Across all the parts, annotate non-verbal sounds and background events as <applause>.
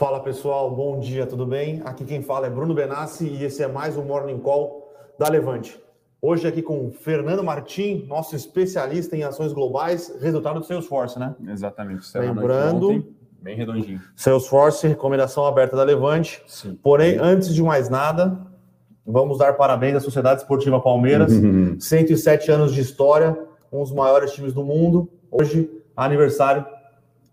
Fala pessoal, bom dia, tudo bem? Aqui quem fala é Bruno Benassi e esse é mais um Morning Call da Levante. Hoje aqui com Fernando Martim, nosso especialista em ações globais, resultado do Salesforce, né? Exatamente. Lembrando, ontem, bem redondinho. Salesforce, recomendação aberta da Levante. Sim. Porém, antes de mais nada, vamos dar parabéns à Sociedade Esportiva Palmeiras. 107 anos de história, um dos maiores times do mundo. Hoje, aniversário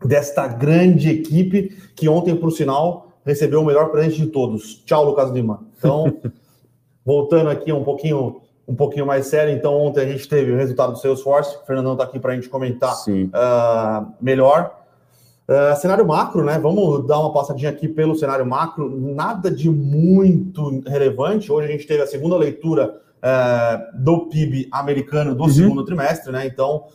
desta grande equipe que ontem, por sinal, recebeu o melhor presente de todos. Tchau, Lucas Lima. Então, <laughs> voltando aqui um pouquinho um pouquinho mais sério. Então, ontem a gente teve o resultado do Salesforce. O Fernandão está aqui para a gente comentar uh, melhor. Uh, cenário macro, né? Vamos dar uma passadinha aqui pelo cenário macro. Nada de muito relevante. Hoje a gente teve a segunda leitura uh, do PIB americano do uhum. segundo trimestre, né? Então,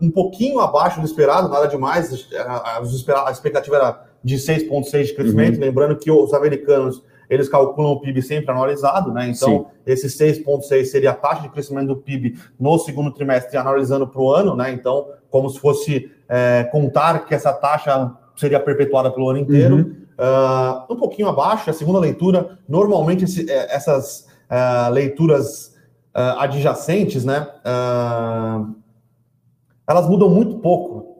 um pouquinho abaixo do esperado, nada demais. A, a expectativa era de 6,6% de crescimento. Uhum. Lembrando que os americanos eles calculam o PIB sempre anualizado, né? Então, Sim. esse 6,6 seria a taxa de crescimento do PIB no segundo trimestre, analisando para o ano, né? Então, como se fosse é, contar que essa taxa seria perpetuada pelo ano inteiro. Uhum. Uh, um pouquinho abaixo, a segunda leitura, normalmente esse, é, essas uh, leituras uh, adjacentes, né? elas mudam muito pouco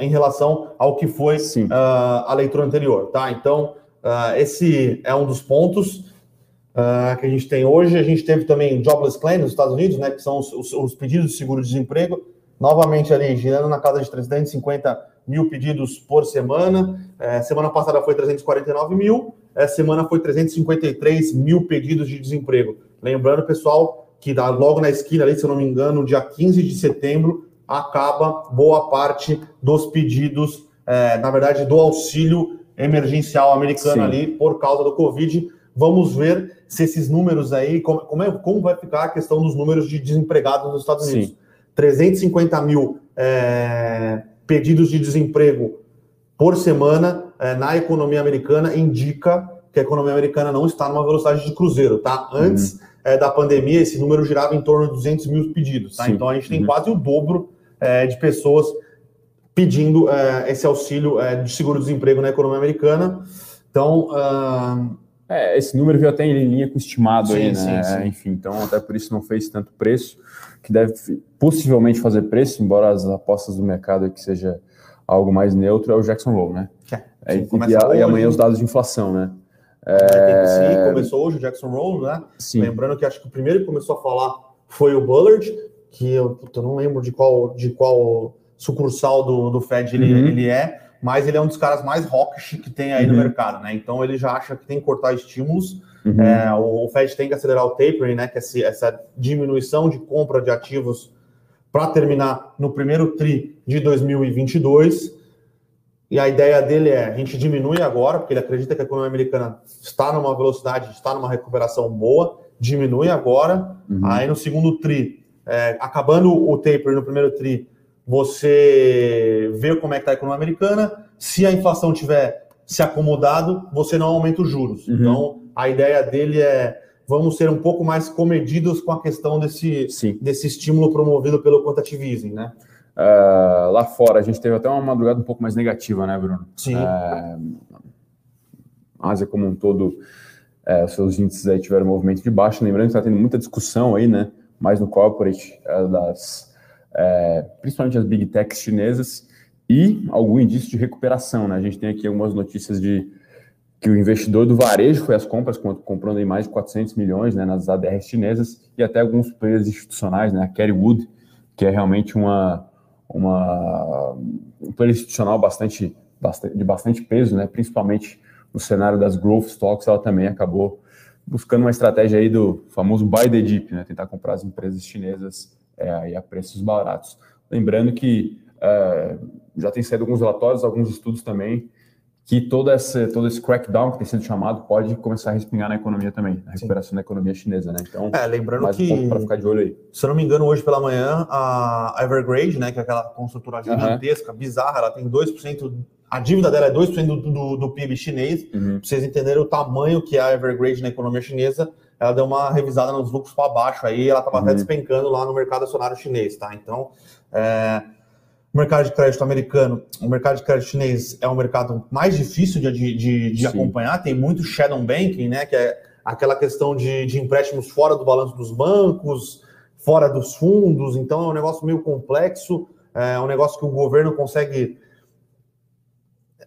em relação ao que foi a leitura anterior, tá? Então, Uh, esse é um dos pontos uh, que a gente tem hoje. A gente teve também jobless claims nos Estados Unidos, né, que são os, os, os pedidos de seguro-desemprego, novamente ali girando na casa de 350 mil pedidos por semana. É, semana passada foi 349 mil, essa semana foi 353 mil pedidos de desemprego. Lembrando, pessoal, que dá logo na esquina ali, se eu não me engano, dia 15 de setembro, acaba boa parte dos pedidos, é, na verdade, do auxílio emergencial americana Sim. ali por causa do Covid. Vamos ver se esses números aí, como, como, é, como vai ficar a questão dos números de desempregados nos Estados Unidos. Sim. 350 mil é, pedidos de desemprego por semana é, na economia americana indica que a economia americana não está numa velocidade de cruzeiro, tá? Antes uhum. é, da pandemia, esse número girava em torno de 200 mil pedidos, tá? Sim. Então a gente tem uhum. quase o dobro é, de pessoas pedindo é, esse auxílio é, de seguro-desemprego na economia americana. Então. Uh... É, esse número veio até em linha com o estimado sim, aí, né? Sim, sim. Enfim, então até por isso não fez tanto preço, que deve possivelmente fazer preço, embora as apostas do mercado que seja algo mais neutro, é o Jackson Hole, né? É, é, e, e, amanhã os dados de inflação, né? É... começou hoje o Jackson Hole, né? Sim. Lembrando que acho que o primeiro que começou a falar foi o Bullard, que eu, eu não lembro de qual, de qual sucursal do, do Fed ele, uhum. ele é, mas ele é um dos caras mais hawkish que tem aí uhum. no mercado, né? Então ele já acha que tem que cortar estímulos. Uhum. É, o, o, Fed tem que acelerar o tapering, né? Que é essa, essa diminuição de compra de ativos para terminar no primeiro TRI de 2022. E a ideia dele é: a gente diminui agora, porque ele acredita que a economia americana está numa velocidade, está numa recuperação boa, diminui agora. Uhum. Aí no segundo TRI, é, acabando o taper no primeiro TRI, você vê como é que está a economia americana. Se a inflação tiver se acomodado, você não aumenta os juros. Uhum. Então, a ideia dele é vamos ser um pouco mais comedidos com a questão desse, desse estímulo promovido pelo quantitative né? Uh, lá fora, a gente teve até uma madrugada um pouco mais negativa, né, Bruno? Sim. Uh, a Ásia como um todo, uh, seus índices aí tiveram movimento de baixo. Lembrando que está tendo muita discussão aí, né? Mais no corporate, das é, principalmente as big techs chinesas, e algum indício de recuperação. Né? A gente tem aqui algumas notícias de que o investidor do varejo foi às compras, comprando em mais de 400 milhões né, nas ADRs chinesas, e até alguns players institucionais, né, a Kerry Wood, que é realmente uma, uma, um player institucional bastante, bastante, de bastante peso, né, principalmente no cenário das growth stocks, ela também acabou buscando uma estratégia aí do famoso buy the dip, né, tentar comprar as empresas chinesas é, a preços baratos. Lembrando que é, já tem saído alguns relatórios, alguns estudos também, que todo esse, todo esse crackdown que tem sido chamado pode começar a respingar na economia também, na recuperação Sim. da economia chinesa, né? Então, é, lembrando que, um para ficar de olho aí. Se eu não me engano, hoje pela manhã, a Evergrande, né, que é aquela construtora gigantesca, uhum. bizarra, ela tem 2%, a dívida dela é 2% do, do, do PIB chinês, uhum. para vocês entenderem o tamanho que é a Evergrande na economia chinesa, ela deu uma revisada nos lucros para baixo aí, ela estava uhum. até despencando lá no mercado acionário chinês, tá? Então, é, o mercado de crédito americano, o mercado de crédito chinês é um mercado mais difícil de, de, de acompanhar, tem muito shadow banking, né, que é aquela questão de, de empréstimos fora do balanço dos bancos, fora dos fundos, então é um negócio meio complexo, é um negócio que o governo consegue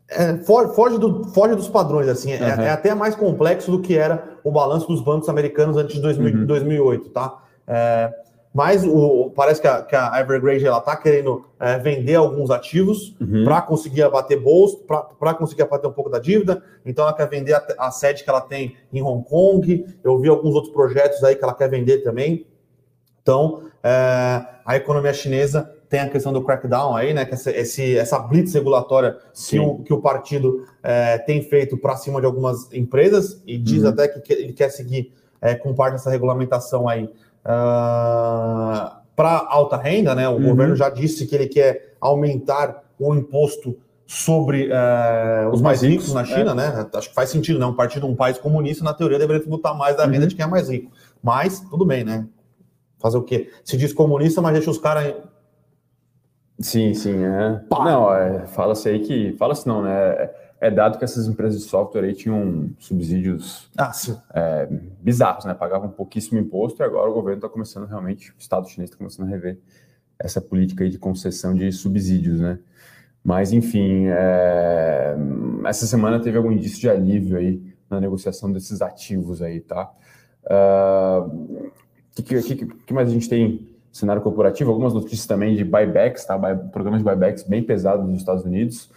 é, foge, do, foge dos padrões, assim, é, uhum. é, até mais complexo do que era o balanço dos bancos americanos antes de 2000, uhum. 2008, tá? É, mas o, parece que a, que a Evergrande está querendo é, vender alguns ativos uhum. para conseguir abater bolso, para conseguir abater um pouco da dívida. Então ela quer vender a, a, sede que ela tem em Hong Kong. Eu vi alguns outros projetos aí que ela quer vender também. Então é, a economia chinesa tem a questão do crackdown aí, né? Que essa, esse, essa blitz regulatória que o, que o, partido é, tem feito para cima de algumas empresas e diz uhum. até que, ele quer seguir é, com parte dessa regulamentação aí uh, ah, para alta renda, né? O uhum. governo já disse que ele quer aumentar o imposto sobre uh, os mais ricos, na China, é. né? Acho que faz sentido, né? Um partido, um país comunista, na teoria, deveria tributar mais da renda uhum. de quem é mais rico. Mas, tudo bem, né? Fazer o quê? Se diz comunista, mas deixa os caras. Sim, sim, é. Pá. Não, é, fala-se aí que. Fala-se não, né? É, dado que essas empresas de software aí tinham subsídios ah, é, bizarros, né? Pagavam pouquíssimo imposto e agora o governo está começando realmente, o Estado chinês está começando a rever essa política aí de concessão de subsídios, né? Mas, enfim, é... essa semana teve algum indício de alívio aí na negociação desses ativos aí, tá? O uh... que, que, que, que mais a gente tem cenário corporativo? Algumas notícias também de buybacks, tá? Programas de buybacks bem pesados nos Estados Unidos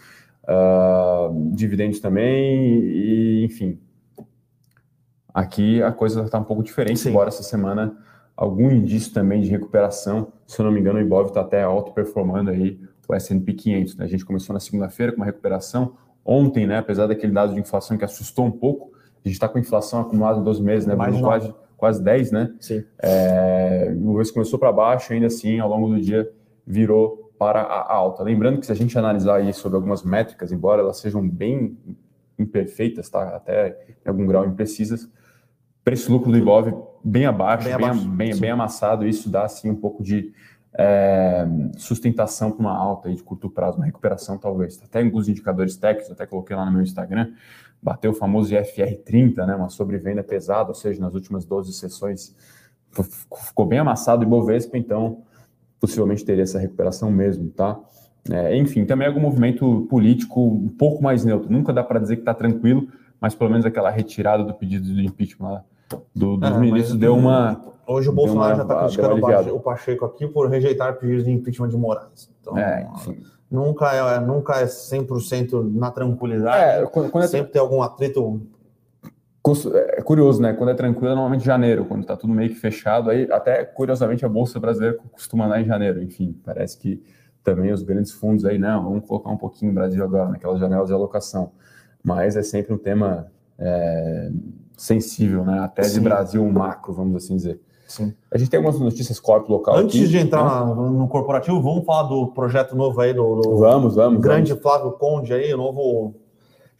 uh, dividendos também, e enfim. Aqui a coisa está um pouco diferente, Sim. embora essa semana algum indício também de recuperação. Se eu não me engano, o Ibov está até alto performando aí o S&P 500. Né? A gente começou na segunda-feira com uma recuperação. Ontem, né, apesar daquele dado de inflação que assustou um pouco, a gente está com inflação acumulada em 12 meses, né, Mais quase, quase 10, né? Sim. É, o Ibov começou para baixo, ainda assim, ao longo do dia virou para a alta. Lembrando que se a gente analisar aí sobre algumas métricas, embora elas sejam bem imperfeitas, tá? até em algum grau imprecisas, preço-lucro do Ibov bem abaixo, bem, abaixo, bem, bem, bem, amassado, isso dá assim um pouco de é, sustentação para uma alta aí de curto prazo, uma recuperação talvez. Até alguns indicadores técnicos, até coloquei lá no meu Instagram, bateu o famoso IFR30, né, uma sobrevenda pesada, ou seja, nas últimas 12 sessões ficou bem amassado o Ibovespa, então possivelmente teria essa recuperação mesmo, tá? É, enfim, também algum movimento político um pouco mais neutro. Nunca dá para dizer que está tranquilo, mas pelo menos aquela retirada do pedido de impeachment lá do, dos é, ministros deu uma. Hoje o Bolsonaro já está criticando o Pacheco aqui por rejeitar pedidos de impeachment de Moraes. Então, é, enfim. Nunca é, nunca é 100% na tranquilidade. É, quando, quando é sempre tem algum atrito é curioso, né? Quando é tranquilo, é normalmente janeiro, quando tá tudo meio que fechado, aí até curiosamente a bolsa brasileira costuma andar em janeiro. Enfim, parece que também os grandes fundos aí, não, vamos colocar um pouquinho no Brasil agora, naquelas janelas de alocação. Mas é sempre um tema é, sensível, né? Até Sim. de Brasil macro, vamos assim dizer. Sim. A gente tem algumas notícias corpo local. Antes aqui, de entrar né? no corporativo, vamos falar do projeto novo aí do, do vamos, vamos, grande vamos. Flávio Conde aí, o novo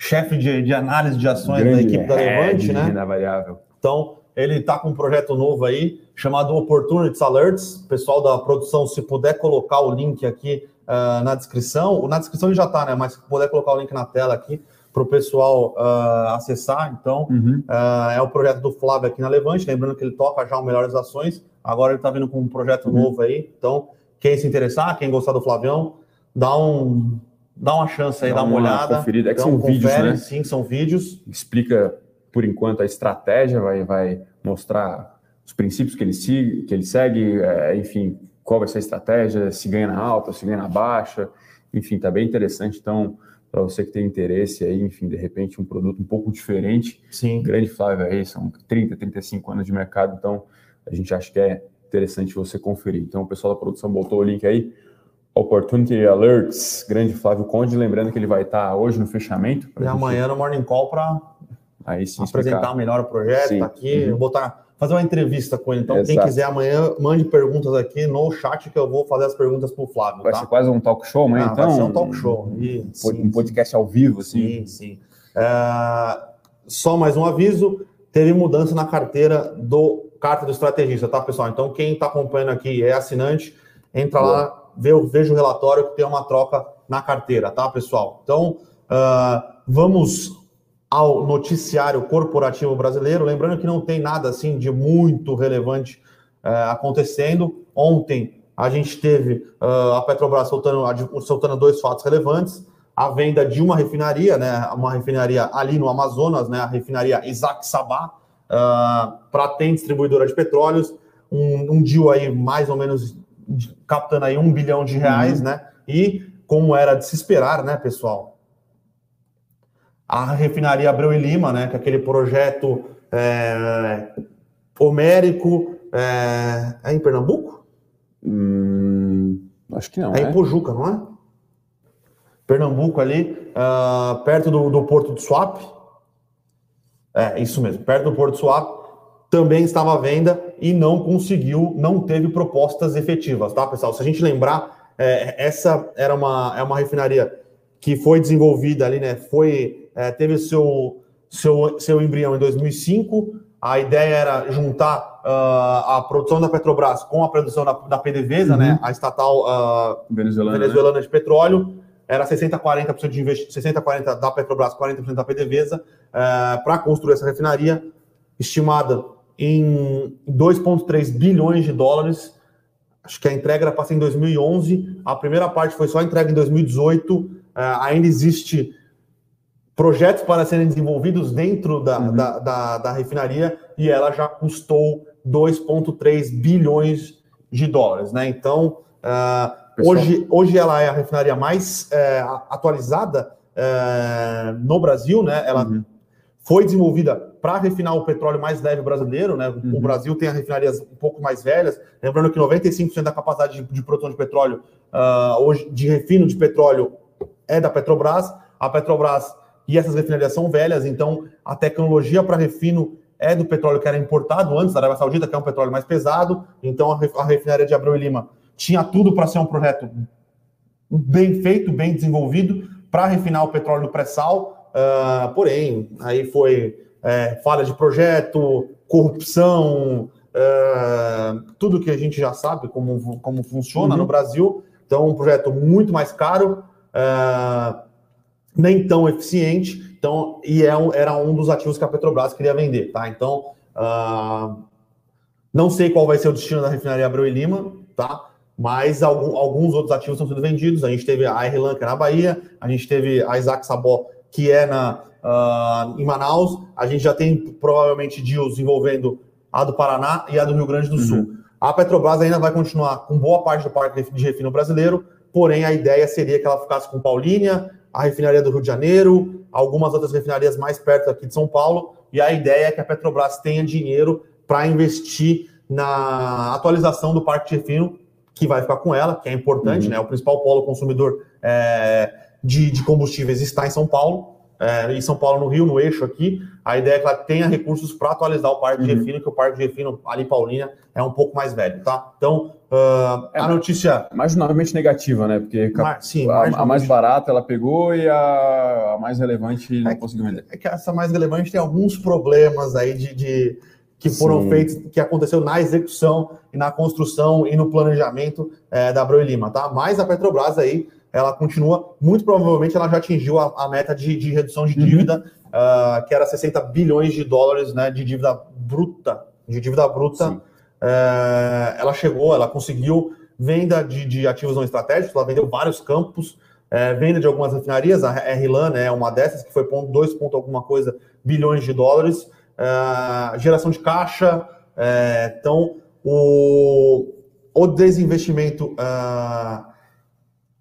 chefe de, de análise de ações Grande da equipe da Levante, né? Renda variável. Então, ele está com um projeto novo aí, chamado Opportunities Alerts. Pessoal da produção, se puder colocar o link aqui uh, na descrição, na descrição ele já está, né? Mas se puder colocar o link na tela aqui para o pessoal uh, acessar. Então, uhum. uh, é o projeto do Flávio aqui na Levante. Lembrando que ele toca já o Melhores Ações. Agora ele está vindo com um projeto uhum. novo aí. Então, quem se interessar, quem gostar do Flavião, dá um dá uma chance aí, dá, dá uma, uma, olhada. Conferida. É que então, são confere, vídeos, né? Sim, são vídeos. Explica, por enquanto, a estratégia, vai, vai mostrar os princípios que ele, siga, que ele segue, é, enfim, qual vai ser a estratégia, se ganha na alta, se ganha na baixa, enfim, tá bem interessante. Então, para você que tem interesse aí, enfim, de repente um produto um pouco diferente. Sim. Grande Flávio aí, são 30, 35 anos de mercado, então a gente acha que é interessante você conferir. Então, o pessoal da produção botou o link aí. Opportunity Alerts, grande Flávio Conde, lembrando que ele vai estar hoje no fechamento. E amanhã no Morning Call para apresentar melhor o projeto, tá aqui, uhum. botar, fazer uma entrevista com ele. Então, Exato. quem quiser amanhã, mande perguntas aqui no chat que eu vou fazer as perguntas para o Flávio. Vai tá? ser quase um talk show amanhã, ah, então? Vai ser um talk show. E, um sim, podcast sim. ao vivo, assim. Sim, sim. É, só mais um aviso, teve mudança na carteira do carta do estrategista, tá, pessoal? Então, quem está acompanhando aqui é assinante, entra Boa. lá veja o relatório que tem uma troca na carteira, tá, pessoal? Então, uh, vamos ao noticiário corporativo brasileiro. Lembrando que não tem nada assim de muito relevante uh, acontecendo. Ontem a gente teve uh, a Petrobras soltando, soltando dois fatos relevantes. A venda de uma refinaria, né, uma refinaria ali no Amazonas, né, a refinaria Isaac Sabá, uh, para ter distribuidora de petróleos. Um, um deal aí mais ou menos captando aí um bilhão de reais, uhum. né? E como era de se esperar, né, pessoal? A refinaria Abreu e Lima, né? Que é aquele projeto é, homérico. É, é em Pernambuco? Hum, acho que não. É, é, em Pojuca, não é? Pernambuco ali, uh, perto do, do Porto do Swap. É, isso mesmo, perto do Porto do Swap. Também estava à venda e não conseguiu, não teve propostas efetivas, tá, pessoal? Se a gente lembrar, é, essa era uma, é uma refinaria que foi desenvolvida ali, né? Foi, é, teve seu, seu, seu embrião em 2005. A ideia era juntar uh, a produção da Petrobras com a produção da, da PDVSA, né? uhum. né? A estatal uh, venezuelana, venezuelana né? de petróleo. Era 60-40% de investimento, 60-40% da Petrobras, 40% da PDVSA, uh, é, para construir essa refinaria, estimada em 2,3 bilhões de dólares acho que a entrega era para ser em 2011, a primeira parte foi só entregue em 2018, uh, é, ainda existe projetos para serem desenvolvidos dentro da, uhum. da, da, da, refinaria e ela já custou 2,3 bilhões de dólares, né? Então, uh, hoje, hoje ela é a refinaria mais uh, atualizada no Brasil, né? Ela uhum. Foi desenvolvida para refinar o petróleo mais leve brasileiro, né? Uhum. O Brasil tem as refinarias um pouco mais velhas. Lembrando que 95% da capacidade de, de, produção de petróleo, uh, hoje, de refino de petróleo, é da Petrobras. A Petrobras e essas refinarias são velhas, então a tecnologia para refino é do petróleo que era importado antes da Arábia Saudita, que é um petróleo mais pesado. Então a, refinaria de Abreu e Lima tinha tudo para ser um projeto bem feito, bem desenvolvido, para refinar o petróleo pré-sal. Uh, porém, aí foi é, falha de projeto, corrupção, é, tudo que a gente já sabe como, como funciona uhum. no Brasil. Então, um projeto muito mais caro, é, nem tão eficiente. Então, e é um, era um dos ativos que a Petrobras queria vender, tá? Então, uh, não sei qual vai ser o destino da refinaria Abreu e Lima, tá? Mas alguns outros ativos estão sendo vendidos. A gente teve a Airlan, que é na Bahia, a gente teve a Isaac Sabó, que é na, uh, em Manaus. A gente já tem provavelmente deals envolvendo a do Paraná e a do Rio Grande do uhum. Sul. A Petrobras ainda vai continuar com boa parte do parque de refino brasileiro, porém a ideia seria que ela ficasse com Paulínia, a refinaria do Rio de Janeiro, algumas outras refinarias mais perto aqui de São Paulo, e a ideia é que a Petrobras tenha dinheiro para investir na atualização do parque de refino, que vai ficar com ela, que é importante, uhum. né? O principal polo consumidor é, de, de combustíveis está em São Paulo é, em São Paulo, no Rio, no eixo aqui. A ideia é que ela tenha recursos para atualizar o parque uhum. de refino, que o parque de refino ali Paulínia é um pouco mais velho, tá? Então, uh, é, a notícia. Marginalmente negativa, né? Porque Mar... Sim, a, a, mais barata ela pegou e a, a mais relevante não é, conseguiu vender. É que essa mais relevante tem alguns problemas aí de, de que foram Sim. feitos, que aconteceu na execução e na construção e no planejamento é, da e Lima, tá? Mas a Petrobras aí ela continua, muito provavelmente ela já atingiu a, a meta de, de, redução de uhum. dívida, uhum. uh, que era 60 bilhões de dólares né, de dívida bruta. De dívida bruta, uh, ela chegou, ela conseguiu venda de, de, ativos não estratégicos, ela vendeu vários campos, uh, venda de algumas refinarias, a RLAN é uma dessas, que foi ponto, 2 ponto alguma coisa bilhões de dólares, geração de caixa, então o, o desinvestimento uh,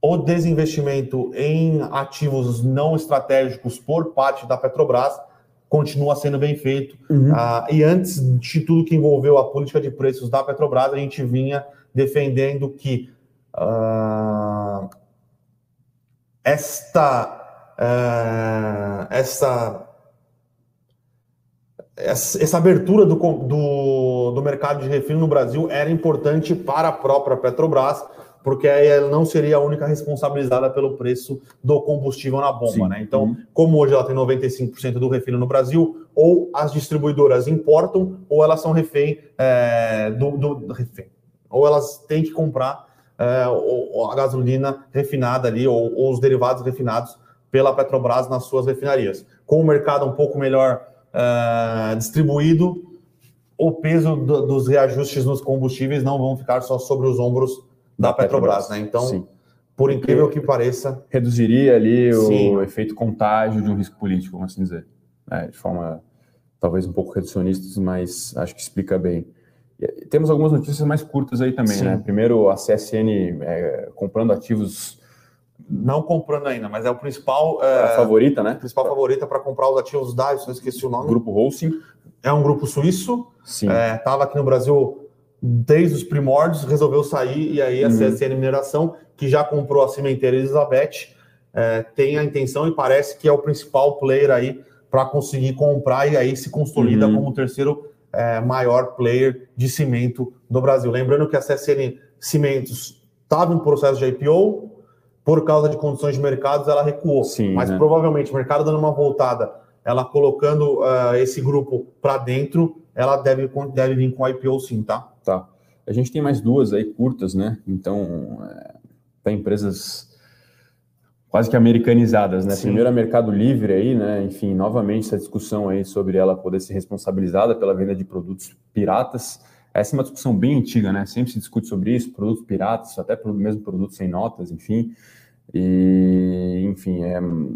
o desinvestimento em ativos não estratégicos por parte da Petrobras continua sendo bem feito. Uhum. Uh, e antes de tudo que envolveu a política de preços da Petrobras, a gente vinha defendendo que uh, esta, uh, esta, essa abertura do, do, do mercado de refino no Brasil era importante para a própria Petrobras, porque aí ela não seria a única responsabilizada pelo preço do combustível na bomba, Sim. né? Então, uhum. como hoje ela tem 95% do refino no Brasil, ou as distribuidoras importam, ou elas são refém é, do, do, refém, ou elas têm que comprar é, a gasolina refinada ali, ou, ou, os derivados refinados pela Petrobras nas suas refinarias. Com o mercado um pouco melhor é, distribuído, o peso do, dos reajustes nos combustíveis não vão ficar só sobre os ombros da, da Petrobras, Petrobras, né? Então, Sim. por incrível Porque que pareça. Reduziria ali Sim. o efeito contágio de um risco político, vamos assim dizer. É, de forma talvez um pouco reducionistas, mas acho que explica bem. Temos algumas notícias mais curtas aí também, Sim. né? Primeiro, a CSN é, comprando ativos. Não comprando ainda, mas é o principal. É, a favorita, né? principal favorita para comprar os ativos da, eu esqueci o nome. Grupo Holcim. É um grupo suíço. Estava é, aqui no Brasil desde os primórdios, resolveu sair, e aí a uhum. CSN Mineração, que já comprou a cimenteira Elizabeth, é, tem a intenção e parece que é o principal player aí para conseguir comprar e aí se consolida uhum. como o terceiro é, maior player de cimento do Brasil. Lembrando que a CSN Cimentos estava em processo de IPO, por causa de condições de mercado, ela recuou. Sim, Mas né? provavelmente o mercado dando uma voltada, ela colocando uh, esse grupo para dentro, ela deve, deve vir com IPO sim, tá? Tá. A gente tem mais duas aí curtas, né? Então, é, tem empresas quase que americanizadas, né? Sim. Primeiro a Mercado Livre aí, né? Enfim, novamente essa discussão aí sobre ela poder ser responsabilizada pela venda de produtos piratas. Essa é uma discussão bem antiga, né? Sempre se discute sobre isso, produtos piratas, até mesmo produtos sem notas, enfim. E, enfim, é,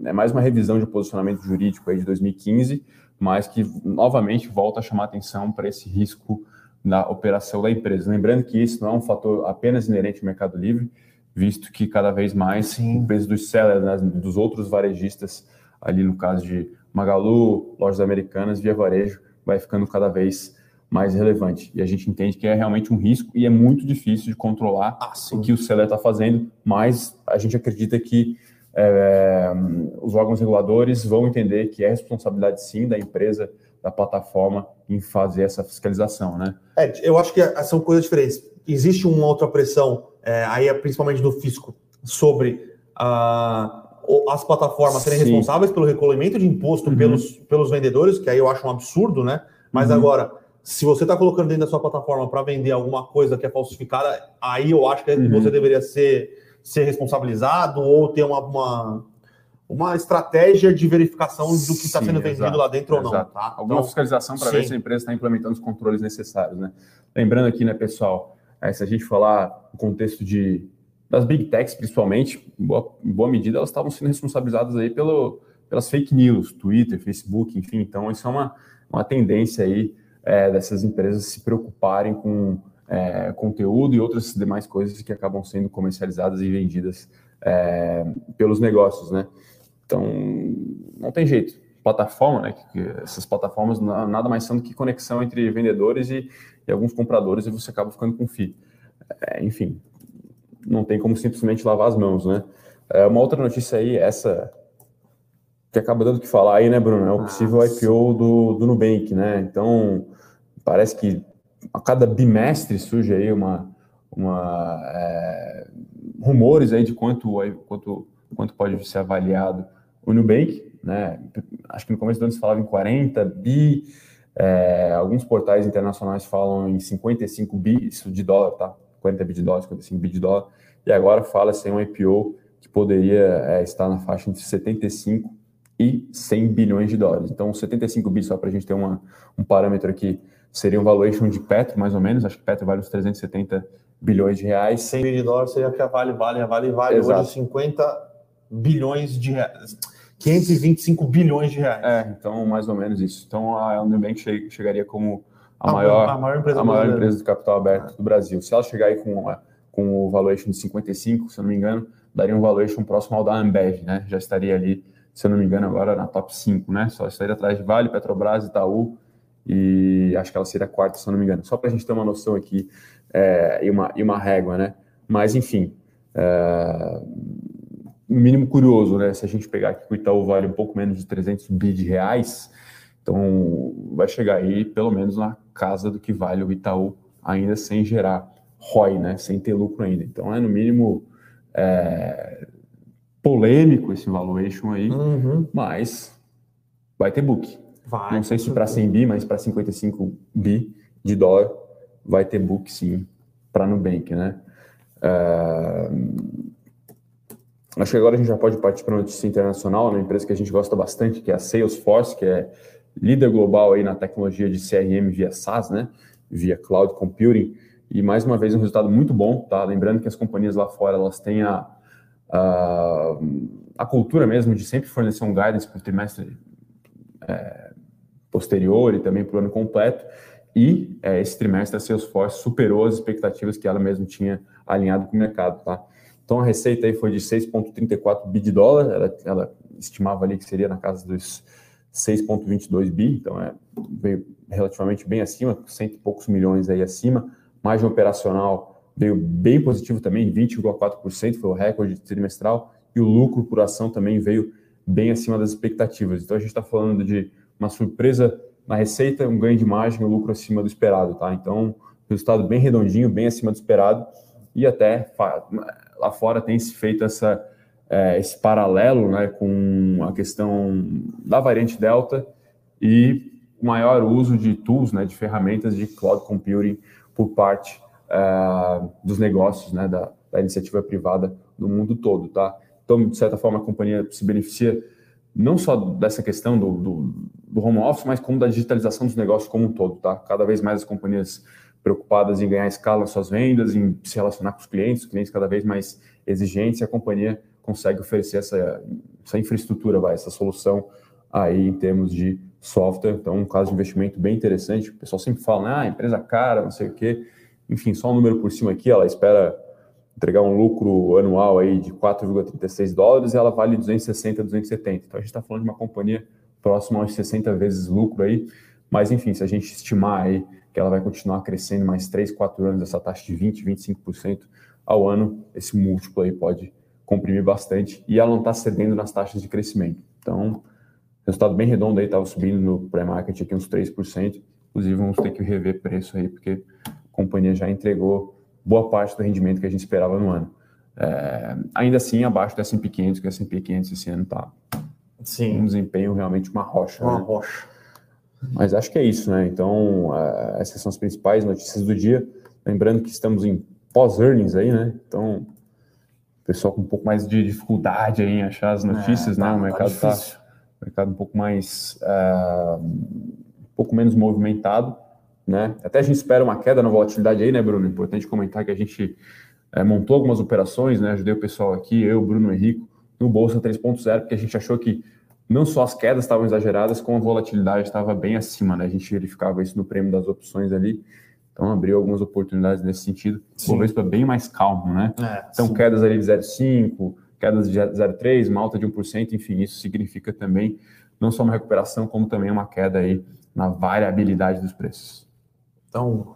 é mais uma revisão de posicionamento jurídico aí de 2015, mas que novamente volta a chamar atenção para esse risco na operação da empresa. Lembrando que isso não é um fator apenas inerente ao Mercado Livre, visto que cada vez mais Sim. o peso dos sellers, né, dos outros varejistas, ali no caso de Magalu, lojas americanas, via varejo, vai ficando cada vez mais relevante. E a gente entende que é realmente um risco e é muito difícil de controlar ah, o que o seller está fazendo, mas a gente acredita que é, os órgãos reguladores vão entender que é responsabilidade sim da empresa, da plataforma, em fazer essa fiscalização, né? É, eu acho que são coisas diferentes. Existe uma outra pressão é, aí é principalmente do fisco, sobre uh, as plataformas serem Sim. responsáveis pelo recolhimento de imposto uhum. pelos, pelos vendedores, que aí eu acho um absurdo, né? Mas uhum. agora, se você está colocando dentro da sua plataforma para vender alguma coisa que é falsificada, aí eu acho que uhum. você deveria ser, ser responsabilizado ou ter uma, uma, uma estratégia de verificação do que está sendo vendido exato, lá dentro exato. ou não. Tá? Alguma então, fiscalização para ver se a empresa está implementando os controles necessários, né? Lembrando aqui, né, pessoal, é, se a gente falar no contexto de das big techs, principalmente, em boa, em boa medida, elas estavam sendo responsabilizadas aí pelo, pelas fake news, Twitter, Facebook, enfim. Então, isso é uma, uma tendência aí é, dessas empresas se preocuparem com é, conteúdo e outras demais coisas que acabam sendo comercializadas e vendidas é, pelos negócios, né? Então, não tem jeito. Plataforma, né? Essas plataformas nada mais são do que conexão entre vendedores e, e alguns compradores e você acaba ficando com FII. É, enfim, não tem como simplesmente lavar as mãos, né? É, uma outra notícia aí, essa que acaba dando o que falar aí, né, Bruno? É o possível ah, IPO do, do Nubank, né? Então, parece que a cada bimestre surge aí uma, uma é, rumores aí de quanto, quanto, quanto pode ser avaliado o Nubank, né? Acho que no começo do ano se falava em 40 bi, é, alguns portais internacionais falam em 55 bi, isso de dólar, tá? 40 bi de dólar, 55 bi de dólar, e agora fala-se em um IPO que poderia é, estar na faixa entre 75 e 100 bilhões de dólares. Então, 75 bi, só para a gente ter uma, um parâmetro aqui, seria um valuation de Petro, mais ou menos, acho que Petro vale uns 370 bilhões de reais. 100 bilhões de dólares seria que a Vale vale, a Vale vale Exato. hoje 50 bilhões de reais. 525 bilhões de reais. É, então mais ou menos isso. Então a Nubank chegaria como a, a maior, a maior, empresa, a maior empresa de capital aberto do Brasil. Se ela chegar aí com, com o valuation de 55, se eu não me engano, daria um valuation próximo ao da Ambev, né? Já estaria ali, se eu não me engano, agora na top 5, né? Só estaria atrás de Vale, Petrobras, Itaú e acho que ela seria a quarta, se eu não me engano. Só para a gente ter uma noção aqui é, e, uma, e uma régua, né? Mas, enfim, é, mínimo curioso, né? Se a gente pegar que o Itaú vale um pouco menos de 300 bi de reais, então vai chegar aí pelo menos na casa do que vale o Itaú, ainda sem gerar ROI, né? Sem ter lucro ainda. Então é no mínimo é, polêmico esse valuation aí, uhum. mas vai ter book. Vai, Não sei se para 100 bi, mas para 55 bi de dólar vai ter book sim para Nubank, né? É... Acho que agora a gente já pode partir para a notícia internacional, uma empresa que a gente gosta bastante, que é a Salesforce, que é líder global aí na tecnologia de CRM via SaaS, né? Via Cloud Computing. E mais uma vez um resultado muito bom, tá? Lembrando que as companhias lá fora elas têm a, a, a cultura mesmo de sempre fornecer um guidance para o trimestre é, posterior e também para o ano completo. E é, esse trimestre a Salesforce superou as expectativas que ela mesma tinha alinhado com o mercado, tá? Então a receita aí foi de 6,34 bi de dólar, ela, ela, estimava ali que seria na casa dos 6,22 bi, então é veio relativamente bem acima, cento e poucos milhões aí acima. Margem operacional veio bem positivo também, 20,4% foi o recorde trimestral, e o lucro por ação também veio bem acima das expectativas. Então a gente está falando de uma surpresa na receita, um ganho de margem, um lucro acima do esperado, tá? Então, resultado bem redondinho, bem acima do esperado, e até lá fora tem se feito essa, é, esse paralelo né, com a questão da variante Delta e maior uso de tools, né, de ferramentas de cloud computing por parte é, dos negócios, né, da, da, iniciativa privada no mundo todo, tá? Então, de certa forma, a companhia se beneficia não só dessa questão do, do, do home office, mas como da digitalização dos negócios como um todo, tá? Cada vez mais as companhias preocupadas em ganhar escala nas suas vendas, em se relacionar com os clientes, os clientes cada vez mais exigentes, e a companhia consegue oferecer essa, essa infraestrutura, vai, essa solução aí em termos de software. Então, um caso de investimento bem interessante. O pessoal sempre fala, ah, empresa cara, não sei o quê. Enfim, só um número por cima aqui, ela espera entregar um lucro anual aí de 4,36 dólares e ela vale 260, 270. Então, a gente está falando de uma companhia próxima aos 60 vezes lucro aí. Mas, enfim, se a gente estimar aí que ela vai continuar crescendo mais 3, 4 anos, essa taxa de 20, 25% ao ano, esse múltiplo aí pode comprimir bastante e ela não está cedendo nas taxas de crescimento. Então, resultado bem redondo aí, estava subindo no pré-market aqui uns 3%. Inclusive, vamos ter que rever preço aí, porque a companhia já entregou boa parte do rendimento que a gente esperava no ano. É, ainda assim, abaixo do S&P 500, que o S&P 500 esse ano está um desempenho realmente uma rocha. Uma né? rocha. Mas acho que é isso, né? Então, uh, essas são as principais notícias do dia. Lembrando que estamos em pós-earnings aí, né? Então, o pessoal com um pouco mais de dificuldade em achar as notícias, é, né? tá? O mercado está tá, mercado um pouco mais, uh, um pouco menos movimentado, né? Até a gente espera uma queda na volatilidade aí, né, Bruno? Importante comentar que a gente é, montou algumas operações, né? Ajudei o pessoal aqui, eu, Bruno Henrico, no Bolsa 3.0, porque a gente achou que não só as quedas estavam exageradas, como a volatilidade estava bem acima, né? A gente verificava isso no prêmio das opções ali. Então abriu algumas oportunidades nesse sentido. O bem mais calmo, né? É, então sim. quedas ali de 0,5, quedas de 0,3, uma alta de 1%, enfim, isso significa também não só uma recuperação, como também uma queda aí na variabilidade dos preços. Então,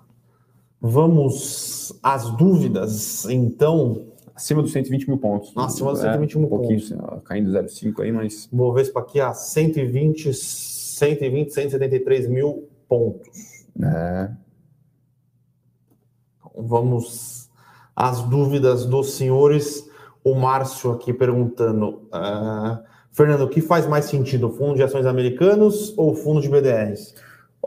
vamos às dúvidas. Então, acima dos 120 mil pontos. Nossa, acima dos 120 mil um pouquinho, pontos. caindo 0,5 aí, mas. Bovespa aqui a 120, 120, 173 mil pontos. É. Então, vamos às dúvidas dos senhores. O Márcio aqui perguntando. Uh, Fernando, o que faz mais sentido, fundo de ações americanos ou fundo de BDRs?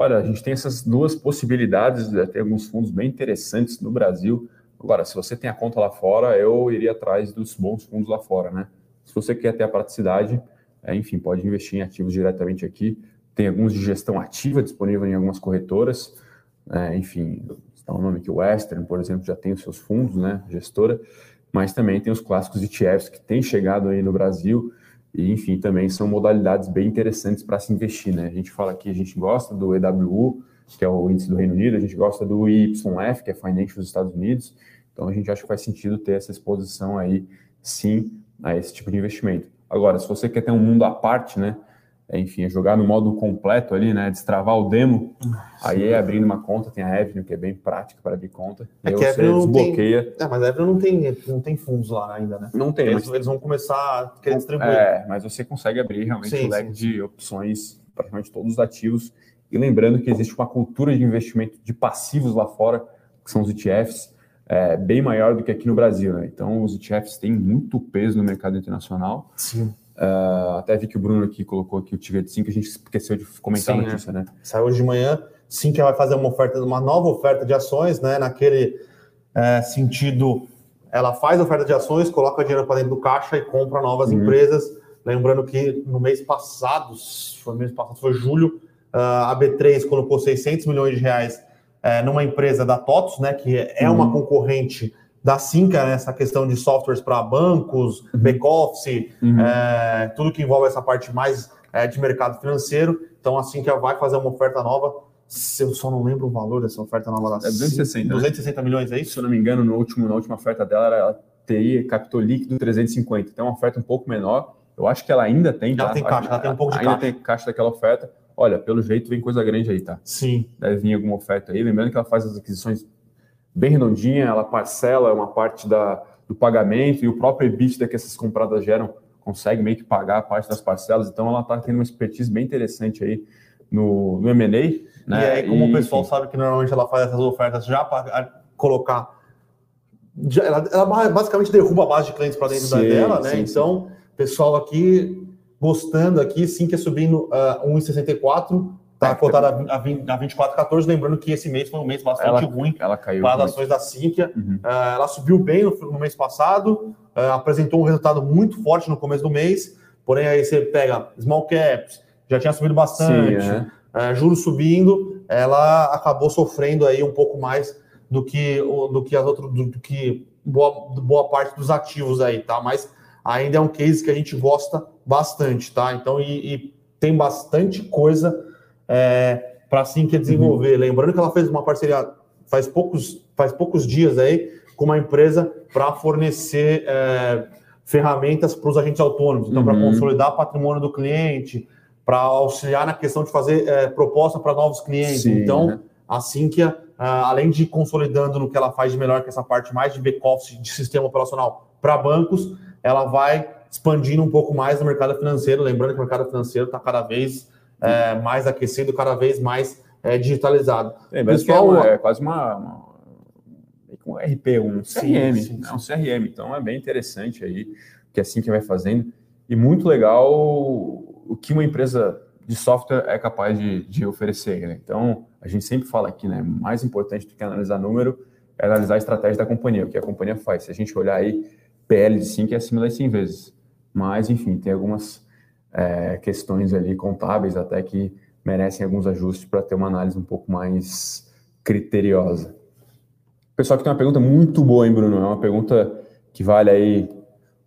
Olha, a gente tem essas duas possibilidades, tem alguns fundos bem interessantes no Brasil. Agora, se você tem a conta lá fora, eu iria atrás dos bons fundos lá fora, né? Se você quer ter a praticidade, é, enfim, pode investir em ativos diretamente aqui. Tem alguns de gestão ativa disponível em algumas corretoras. É, enfim, está o nome aqui, Western, por exemplo, já tem os seus fundos, né? Gestora. Mas também tem os clássicos ETFs que têm chegado aí no Brasil. E, enfim, também são modalidades bem interessantes para se investir, né? A gente fala aqui, a gente gosta do EWU, que é o índice do Reino Unido, a gente gosta do YF, que é Financial dos Estados Unidos. Então a gente acha que faz sentido ter essa exposição aí, sim, a esse tipo de investimento. Agora, se você quer ter um mundo à parte, né? É, enfim, é jogar no modo completo ali, né? Destravar o demo, sim. aí é abrindo uma conta, tem a Avenue, que é bem prática para abrir conta. É que a Avenue desbloqueia. Tem... É, mas a Avenue não tem, não tem fundos lá ainda, né? Não tem. Eles, mas... eles vão começar a querer distribuir. É, mas você consegue abrir realmente sim, um leque de opções, praticamente todos os ativos e lembrando que existe uma cultura de investimento de passivos lá fora, que são os ETFs, é, bem maior do que aqui no Brasil. Né? Então, os ETFs têm muito peso no mercado internacional. Sim. Uh, até vi que o Bruno aqui colocou aqui o Ticket 5, a gente esqueceu de comentar Sim, a notícia, né? Saiu hoje de manhã, Sim que vai fazer uma oferta, uma nova oferta de ações, né? Naquele é, sentido ela faz oferta de ações, coloca dinheiro para dentro do caixa e compra novas uhum. empresas. Lembrando que no mês passado, foi mês passado, foi julho, a B3 colocou 600 milhões de reais é, numa empresa da TOTOS, né, que é uhum. uma concorrente da Cinca, né, essa questão de softwares para bancos, uhum. back-office, uhum. é, tudo que envolve essa parte mais é, de mercado financeiro. Então, a Cinca vai fazer uma oferta nova. Eu só não lembro o valor dessa oferta nova da É 260. 260 né? milhões, é isso? Se eu não me engano, no último, na última oferta dela, ela teria captou líquido 350. Então, é uma oferta um pouco menor. Eu acho que ela ainda tem. Ela tá? tem caixa, ela tem um pouco de ainda caixa. Ainda tem caixa daquela oferta olha, pelo jeito vem coisa grande aí, tá? Sim. Deve vir alguma oferta aí. Lembrando que ela faz as aquisições bem redondinha, ela parcela uma parte da, do pagamento e o próprio EBITDA que essas compradas geram consegue meio que pagar a parte das parcelas. Então ela está tendo uma expertise bem interessante aí no, no M&A. Né? E aí, como e, o pessoal enfim. sabe que normalmente ela faz essas ofertas já para colocar... Já, ela, ela, basicamente derruba a base de clientes para dentro sim, dela, né? Sim, então, sim. pessoal aqui gostando aqui, sim, que é subindo uh, 1,64, está cotada a, a 24,14. Lembrando que esse mês foi um mês bastante ela, ruim ela caiu para as ações da Sinqia. Uhum. Uh, ela subiu bem no, no mês passado, uh, apresentou um resultado muito forte no começo do mês, porém aí você pega small caps, já tinha subido bastante, sim, é. uh, juros subindo, ela acabou sofrendo aí um pouco mais do que, do que as outras, do, do que boa, boa parte dos ativos aí, tá? Mas ainda é um case que a gente gosta bastante, tá? Então, e, e tem bastante coisa é, para assim que desenvolver. Uhum. Lembrando que ela fez uma parceria faz poucos, faz poucos dias aí com uma empresa para fornecer é, ferramentas para os agentes autônomos, então, uhum. para consolidar patrimônio do cliente, para auxiliar na questão de fazer é, proposta para novos clientes. Sim, então, né? assim que, além de consolidando no que ela faz de melhor, que essa parte mais de back-office, de sistema operacional para bancos, ela vai expandindo um pouco mais no mercado financeiro. Lembrando que o mercado financeiro está cada vez é, mais aquecido, cada vez mais é, digitalizado. É, Pessoal, é, é, quase uma, uma, um RP, um CRM, sim, sim, sim. É um CRM. Então é bem interessante aí que é assim que vai fazendo e muito legal o que uma empresa de software é capaz de, de oferecer. Né? Então a gente sempre fala aqui, né? Mais importante do que analisar número é analisar a estratégia da companhia, o que a companhia faz. Se a gente olhar aí PL de 5 é acima das 100 vezes. Mas, enfim, tem algumas é, questões ali contábeis até que merecem alguns ajustes para ter uma análise um pouco mais criteriosa. Pessoal que tem uma pergunta muito boa, hein, Bruno? É uma pergunta que vale aí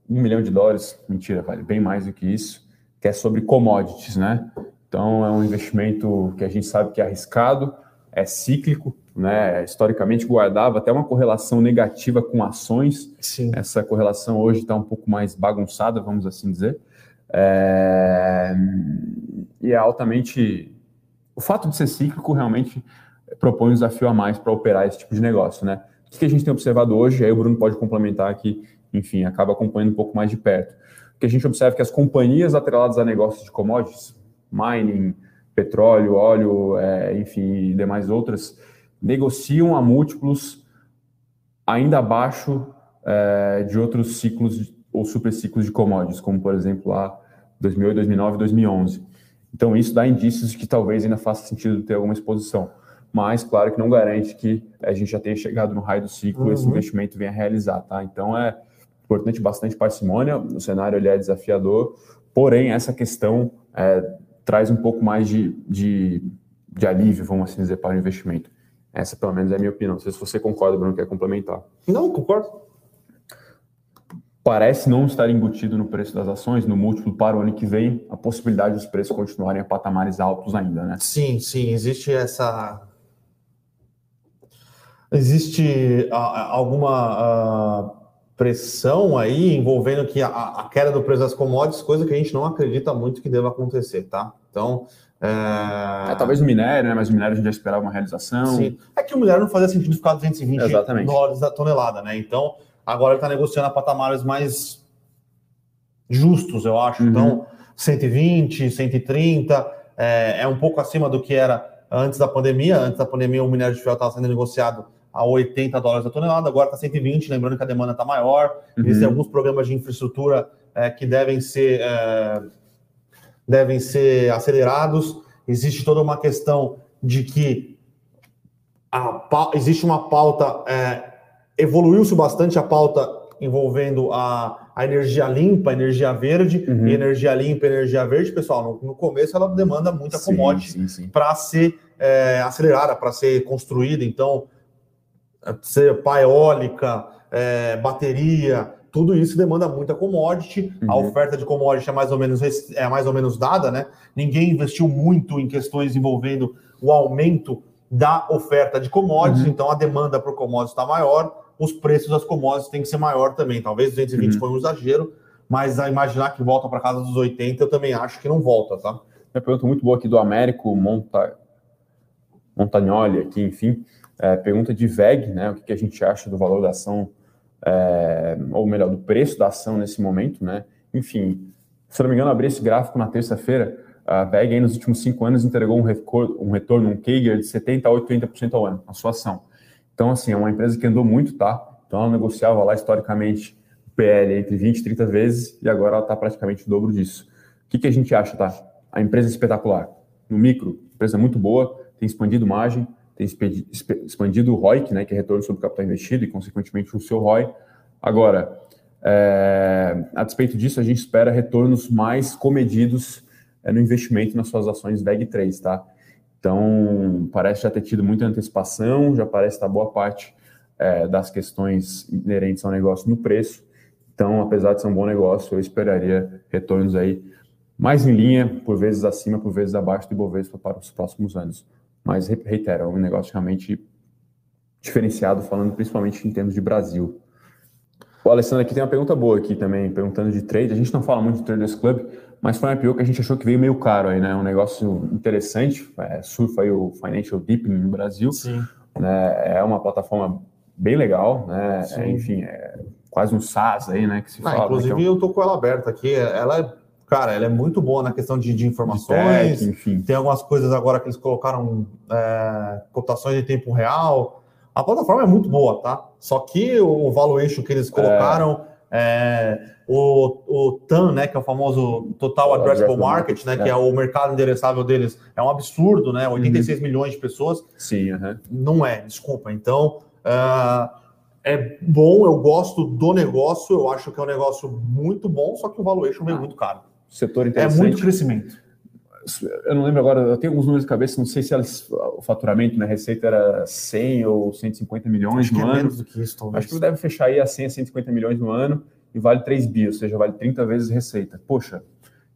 um milhão de dólares. Mentira, vale bem mais do que isso, que é sobre commodities, né? Então, é um investimento que a gente sabe que é arriscado, é cíclico, né, historicamente guardava até uma correlação negativa com ações. Sim. Essa correlação hoje está um pouco mais bagunçada, vamos assim dizer. É... E é altamente. O fato de ser cíclico realmente propõe um desafio a mais para operar esse tipo de negócio, né? O que a gente tem observado hoje, aí o Bruno pode complementar aqui, enfim, acaba acompanhando um pouco mais de perto. O que a gente observa é que as companhias atreladas a negócios de commodities, mining, petróleo, óleo, é, enfim, e demais outras, negociam a múltiplos ainda abaixo é, de outros ciclos ou superciclos de commodities, como por exemplo lá 2008, 2009, 2011. Então isso dá indícios de que talvez ainda faça sentido ter alguma exposição, mas claro que não garante que a gente já tenha chegado no raio do ciclo uhum. e esse investimento venha realizar, tá? Então é importante bastante parcimônia, o cenário ele é desafiador, porém essa questão é, traz um pouco mais de, de, de alívio, vamos assim dizer, para o investimento. Essa, pelo menos, é a minha opinião. Não sei se você concorda, Bruno, quer complementar. Não, concordo. Parece não estar embutido no preço das ações, no múltiplo para o ano que vem, a possibilidade dos preços continuarem a patamares altos ainda, né? Sim, sim, existe essa. Existe alguma pressão aí envolvendo que a, queda do preço das commodities, coisa que a gente não acredita muito que deva acontecer, tá? Então, é... É, talvez o minério, né? Mas o minério a gente já esperava uma realização. Sim. É que o minério não fazia sentido ficar 220 Exatamente. dólares a tonelada, né? Então, agora ele está negociando a patamares mais justos, eu acho. Uhum. Então, 120, 130, é, é um pouco acima do que era antes da pandemia. Antes da pandemia, o minério de ferro estava sendo negociado a 80 dólares a tonelada, agora está 120, lembrando que a demanda está maior. Uhum. Existem alguns programas de infraestrutura é, que devem ser é, devem ser acelerados. Existe toda uma questão de que a, existe uma pauta é, Evoluiu-se bastante a pauta envolvendo a, a energia limpa, a energia verde, uhum. e energia limpa, energia verde, pessoal, no, no começo ela demanda muita sim, commodity para ser é, acelerada, para ser construída. Então, ser pá eólica, é, bateria, tudo isso demanda muita commodity. Uhum. A oferta de commodity é mais ou menos é mais ou menos dada, né? Ninguém investiu muito em questões envolvendo o aumento da oferta de commodities, uhum. então a demanda por commodities está maior, os preços das commodities têm que ser maior também. Talvez 220 uhum. foi um exagero, mas a imaginar que volta para casa dos 80, eu também acho que não volta, tá? Uma pergunta muito boa aqui do Américo Monta... Montagnoli, aqui, enfim. É, pergunta de VEG, né? O que, que, a gente acha do valor da ação, é, ou melhor, do preço da ação nesse momento, né? Enfim, se não me engano, abri esse gráfico na terça-feira. A VEG, aí, nos últimos cinco anos, entregou um, retorno, um retorno, um CAGR de 70% a 80% ao ano, a sua ação. Então, assim, é uma empresa que andou muito, tá? Então, ela negociava lá, historicamente, PL entre 20 e 30 vezes, e agora ela está praticamente o dobro disso. O que, que a gente acha, tá? A empresa é espetacular. No micro, empresa muito boa, tem expandido margem, tem expandido o ROIC, né, que é retorno sobre capital investido, e, consequentemente, o seu ROI. Agora, é, a despeito disso, a gente espera retornos mais comedidos é, no investimento nas suas ações VEG3, tá? Então, parece já ter tido muita antecipação, já parece estar boa parte é, das questões inerentes ao negócio no preço. Então, apesar de ser um bom negócio, eu esperaria retornos aí mais em linha, por vezes acima, por vezes abaixo do Ibovespa para os próximos anos. Mas, reitero, é um negócio realmente diferenciado, falando principalmente em termos de Brasil. O Alessandro aqui tem uma pergunta boa aqui também, perguntando de trade. A gente não fala muito de Traders Club, mas foi uma IPO que a gente achou que veio meio caro aí, né? Um negócio interessante, é, surfa aí o Financial Deepening no Brasil. Sim. Né? É uma plataforma bem legal, né? É, enfim, é quase um SaaS aí, né? Que se ah, fala, inclusive, né? eu tô com ela aberta aqui. Ela é, cara, ela é muito boa na questão de, de informações. De tech, enfim. Tem algumas coisas agora que eles colocaram é, cotações em tempo real. A plataforma é muito boa, tá? Só que o valuation que eles colocaram. É é, o, o TAM, né, que é o famoso Total Addressable Market, né, que é. é o mercado endereçável deles, é um absurdo, né? 86 uhum. milhões de pessoas. Sim, uhum. não é, desculpa. Então, uh, é bom, eu gosto do negócio, eu acho que é um negócio muito bom, só que o valuation vem ah, muito caro. Setor interessante. É muito crescimento. Eu não lembro agora, eu tenho alguns números de cabeça, não sei se elas, o faturamento, né, receita era 100 ou 150 milhões Acho no é ano. Menos do que isso, talvez. Acho que deve fechar aí a 100 a 150 milhões no ano e vale 3 bi, ou seja, vale 30 vezes receita. Poxa,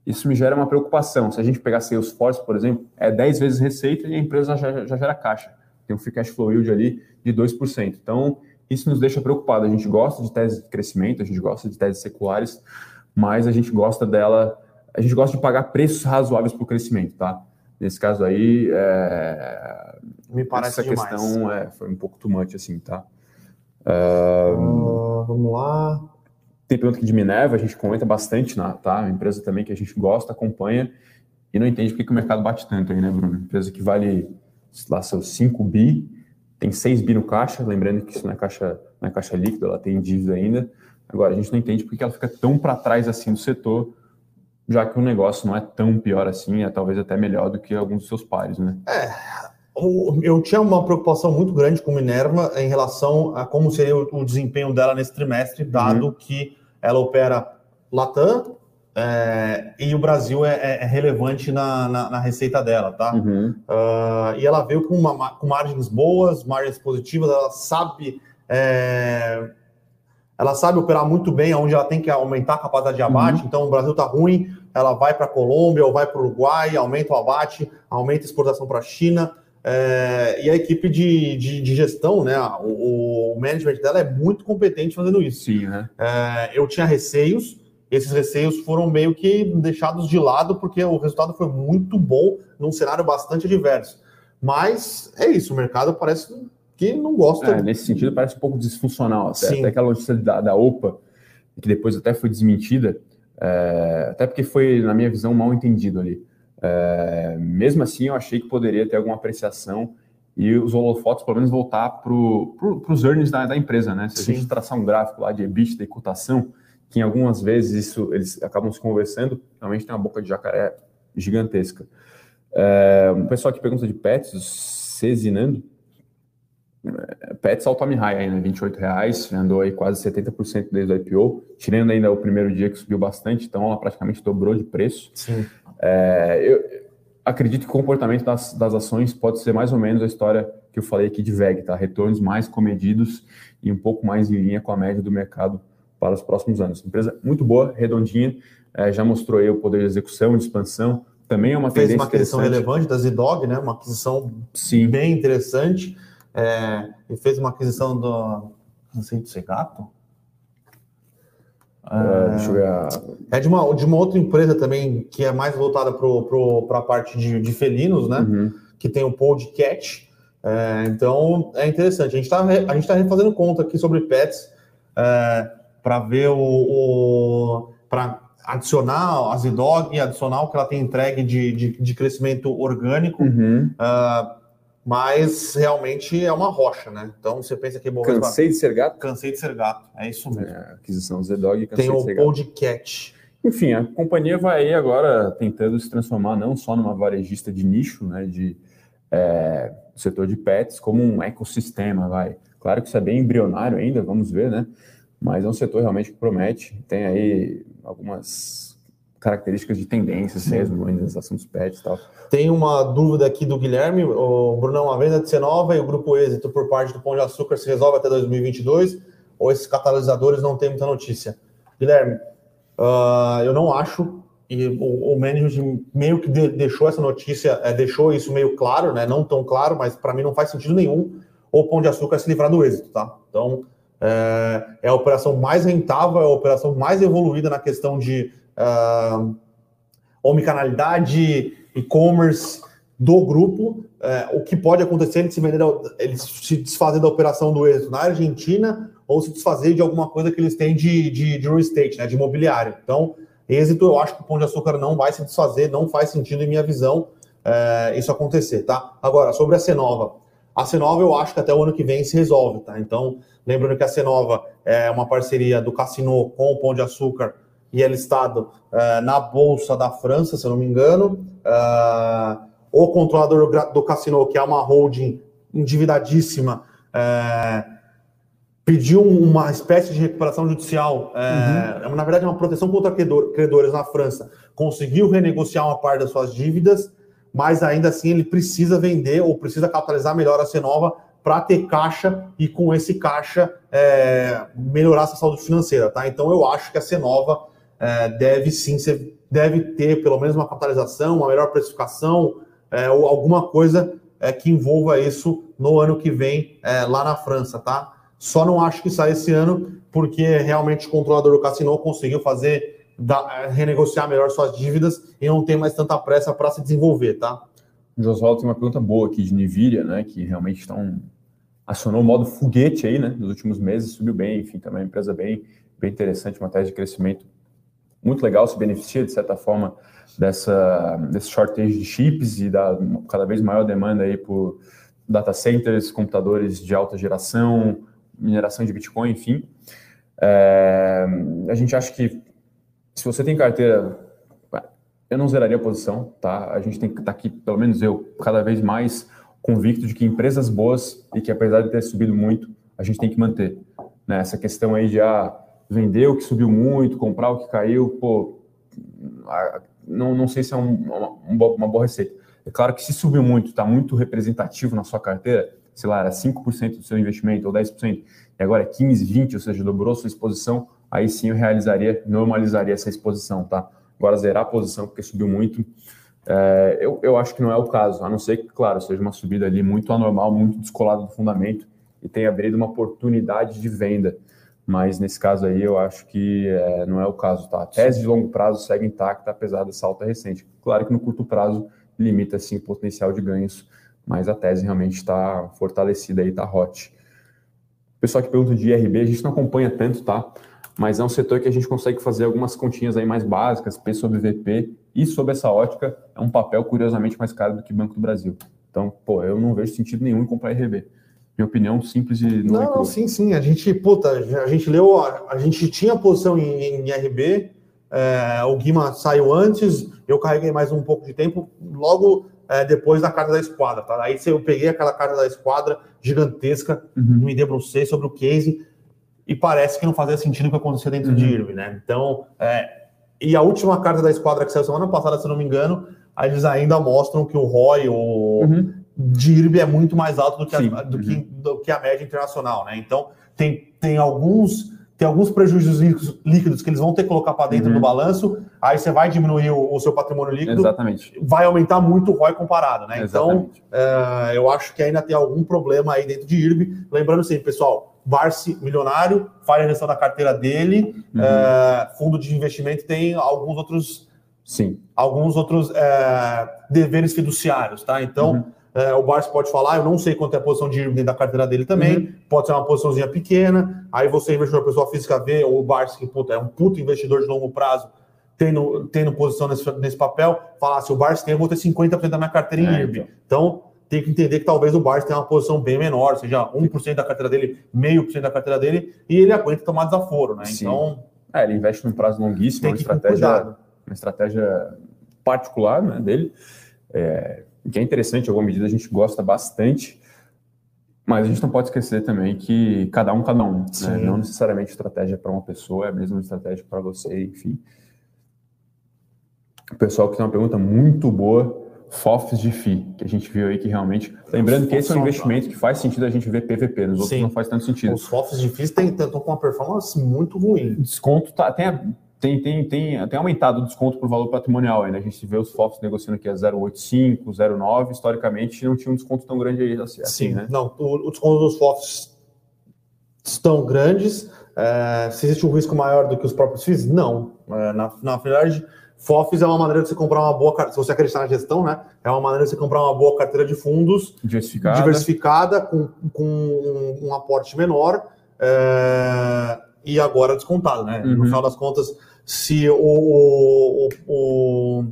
isso me gera uma preocupação. Se a gente pegar Salesforce, por exemplo, é 10 vezes receita e a empresa já, já gera caixa. Tem um free cash flow yield ali de 2%. Então, isso nos deixa preocupado. A gente gosta de tese de crescimento, a gente gosta de teses seculares, mas a gente gosta dela a gente gosta de pagar preços razoáveis para o crescimento, tá? Nesse caso aí, é... me parece essa demais. questão é, foi um pouco too much, assim, tá? Uh, vamos lá. Tem pergunta aqui de Minerva, a gente comenta bastante, tá? tá? Uma empresa também que a gente gosta, acompanha e não entende por que o mercado bate tanto aí, né, Bruno? Empresa que vale, lá, seus 5 bi, tem 6 bi no caixa, lembrando que isso não é caixa, não é caixa líquida, ela tem dívida ainda. Agora, a gente não entende por que ela fica tão para trás assim do setor, já que o negócio não é tão pior assim, é talvez até melhor do que alguns dos seus pares, né? É, eu tinha uma preocupação muito grande com Minerva em relação a como seria o desempenho dela nesse trimestre, dado uhum. que ela opera Latam é, e o Brasil é, é, é relevante na, na, na, receita dela, tá? Uhum. Uh, e ela veio com, uma, com margens boas, margens positivas, ela sabe é, ela sabe operar muito bem onde ela tem que aumentar a capacidade de abate. Uhum. Então, o Brasil está ruim, ela vai para a Colômbia ou vai para o Uruguai, aumenta o abate, aumenta a exportação para a China. É, e a equipe de, de, de gestão, né, o, o, management dela é muito competente fazendo isso. Sim, né? É, eu tinha receios, esses receios foram meio que deixados de lado porque o resultado foi muito bom num cenário bastante adverso. Mas é isso, o mercado parece que não gosta. É, nesse sentido, parece um pouco disfuncional. Até, até aquela notícia da, da OPA, que depois até foi desmentida, é, até porque foi, na minha visão, mal entendido ali. É, mesmo assim, eu achei que poderia ter alguma apreciação e os holofotes, pelo menos, voltar para pro, os earnings da, da, empresa, né? Se Sim. a gente traçar um gráfico lá de EBITDA e cotação, que em algumas vezes isso, eles acabam se conversando, realmente tem uma boca de jacaré gigantesca. É, o pessoal que pergunta de pets, Cezinando, Pets all time high aí, né? 28 reais, andou aí quase 70% desde o IPO, tirando ainda o primeiro dia que subiu bastante, então ela praticamente dobrou de preço. Sim. É, eu acredito que o comportamento das, das ações pode ser mais ou menos a história que eu falei aqui de VEG, tá? Retornos mais comedidos e um pouco mais em linha com a média do mercado para os próximos anos. Empresa muito boa, redondinha, é, já mostrou aí o poder de execução, de expansão, também é uma Fez uma aquisição relevante da Zidog, né? Uma aquisição Sim. bem interessante. É, e fez uma aquisição do. Não sei do Segato? É, deixa eu ver. É de uma, de uma outra empresa também que é mais voltada para a parte de, de felinos, né? Uhum. Que tem o podcast. É, então é interessante. A gente está gente tá refazendo conta aqui sobre pets é, para ver o, o para adicionar a Zidog, adicionar o que ela tem entregue de, de, de crescimento orgânico. Uhum. Uh, mas realmente é uma rocha, né? Então você pensa que... Cansei de ser gato? Cansei de ser gato, é isso mesmo. É, aquisição Zedog, Tem o podcast. Enfim, a companhia vai aí agora tentando se transformar não só numa varejista de nicho, né, de é, setor de pets, como um ecossistema, vai. Claro que isso é bem embrionário ainda, vamos ver, né? Mas é um setor realmente que promete. Tem aí algumas características de tendências mesmo, modernização dos pets e tal. Tem uma dúvida aqui do Guilherme, o Brunão, a venda de Cenova e o grupo êxito por parte do Pão de Açúcar se resolve até 2022 ou esses catalisadores não tem muita notícia? Guilherme, uh, eu não acho e o, o management meio que de, deixou essa notícia, é, deixou isso meio claro, né? Não tão claro, mas para mim não faz sentido nenhum o Pão de Açúcar se livrar do êxito, tá? Então é, é a operação mais rentável, é a operação mais evoluída na questão de uh, omnicanalidade, e-commerce do grupo. Uh, o que pode acontecer eles se, vender, eles se desfazer da operação do êxito na Argentina ou se desfazer de alguma coisa que eles têm de, de, de real estate, né, de imobiliário. Então, êxito, eu acho que o Pão de Açúcar não vai se desfazer, não faz sentido, em minha visão, uh, isso acontecer, tá? Agora, sobre a Cenova. A Cenova, eu acho que até o ano que vem se resolve, tá? Então, lembrando que a Cenova é uma parceria do Cassino com o Pão de Açúcar e é listado uh, na Bolsa da França, se eu não me engano. Uh, o controlador do Cassino, que é uma holding endividadíssima, uh, pediu uma espécie de recuperação judicial, uhum. na verdade, uma proteção contra credores na França. Conseguiu renegociar uma parte das suas dívidas, mas ainda assim ele precisa vender ou precisa capitalizar melhor a Cenova para ter caixa e com esse caixa é, melhorar essa saúde financeira, tá? Então eu acho que a Cenova é, deve sim ser, deve ter pelo menos uma capitalização, uma melhor precificação, é, ou alguma coisa é, que envolva isso no ano que vem é, lá na França, tá? Só não acho que sai esse ano, porque realmente o controlador do Cassino conseguiu fazer, da, é, renegociar melhor suas dívidas e não tem mais tanta pressa para se desenvolver, tá? O Joswaldo tem uma pergunta boa aqui de Nvidia, né? Que realmente estão acionou o modo foguete aí, né? Nos últimos meses, subiu bem, enfim, também é uma empresa bem, bem interessante, uma tese de crescimento muito legal, se beneficia de certa forma dessa desse shortage de chips e da cada vez maior demanda aí por data centers, computadores de alta geração, mineração de Bitcoin, enfim. É, a gente acha que se você tem carteira, eu não zeraria a posição, tá? A gente tem que estar tá aqui, pelo menos eu, cada vez mais convicto de que empresas boas e que apesar de ter subido muito, a gente tem que manter. Né? Essa questão aí de ah, vender o que subiu muito, comprar o que caiu, pô, não, não sei se é um, uma, uma boa receita. É claro que se subiu muito, está muito representativo na sua carteira, sei lá, era 5% do seu investimento ou 10%, e agora é 15, 20, ou seja, dobrou sua exposição, aí sim eu realizaria, normalizaria essa exposição, tá? Agora zerar a posição porque subiu muito, é, eu, eu acho que não é o caso, a não ser que, claro, seja uma subida ali muito anormal, muito descolada do fundamento e tenha abrido uma oportunidade de venda mas nesse caso aí eu acho que é, não é o caso, tá? A tese de longo prazo segue intacta, apesar dessa alta recente. Claro que no curto prazo limita sim o potencial de ganhos, mas a tese realmente está fortalecida aí, está hot. Pessoal que pergunta de IRB, a gente não acompanha tanto, tá? Mas é um setor que a gente consegue fazer algumas continhas aí mais básicas, P sobre VP, e sob essa ótica é um papel curiosamente mais caro do que Banco do Brasil. Então, pô, eu não vejo sentido nenhum em comprar IRB minha opinião simples e não, não, não sim, sim. A gente, puta, a gente leu, a, gente tinha posição em, em RB, é, o Guima saiu antes, eu carreguei mais um pouco de tempo. Logo é, depois da carta da esquadra, tá? Aí eu peguei aquela carta da esquadra gigantesca, uhum. me debrucei sobre o case e parece que não fazia sentido o que acontecia dentro uhum. de IRB, né? Então, é, e a última carta da esquadra que saiu semana passada, se não me engano, eles ainda mostram que o ROI o uhum. De IRB é muito mais alto do que, a, do, que, uhum. do que a média internacional, né? Então, tem, tem alguns tem alguns prejuízos líquidos que eles vão ter que colocar para dentro uhum. do balanço, aí você vai diminuir o, o, seu patrimônio líquido, Exatamente. vai aumentar muito o ROI comparado, né? Então, Exatamente. Então, é, eu acho que ainda tem algum problema aí dentro de IRB. Lembrando sempre, pessoal, Barsi milionário, faz a gestão da carteira dele, uhum. é, fundo de investimento tem alguns outros, sim, alguns outros é, deveres fiduciários, tá? Então uhum. É, o Barça pode falar, eu não sei quanto é a posição de dentro da carteira dele também, uhum. pode ser uma posiçãozinha pequena, aí você, investidor pessoa física, vê o Barça, que puta, é um puto investidor de longo prazo, tendo, tendo posição nesse, nesse papel, falar, se o Barça tem, eu vou ter 50% da minha carteira em é, IRB. Então. então, tem que entender que talvez o Barça tenha uma posição bem menor, seja 1% da carteira dele, meio por cento da carteira dele, e ele aguenta tomar desaforo, né? Sim. Então. É, ele investe num prazo longuíssimo, uma estratégia, uma estratégia particular né, dele. É, que é interessante, em alguma medida a gente gosta bastante, mas a gente não pode esquecer também que cada um, cada um. Né? Não necessariamente estratégia para uma pessoa é a mesma estratégia para você, enfim. O pessoal que tem uma pergunta muito boa, FOFs de FI, que a gente viu aí que realmente. Lembrando que esse é um investimento que faz sentido a gente ver PVP, nos outros Sim. não faz tanto sentido. Os FOFs de FI estão com uma performance muito ruim. Desconto tá, tem, tem, tem, tem, tem aumentado o desconto por valor patrimonial ainda. A gente vê os FOFs negociando aqui a 0,85, 0,9. Historicamente, não tinha um desconto tão grande aí assim, Sim, né? Não, o, o desconto dos FOFs estão grandes. É, se existe um risco maior do que os próprios FIIs? Não. É, na, na verdade, FOFs é uma maneira de você comprar uma boa carteira, se você acreditar na gestão, né? É uma maneira de você comprar uma boa carteira de fundos diversificada, diversificada com, com um, um aporte menor é, e agora descontado, né? Uhum. No final das contas, se o, o, o,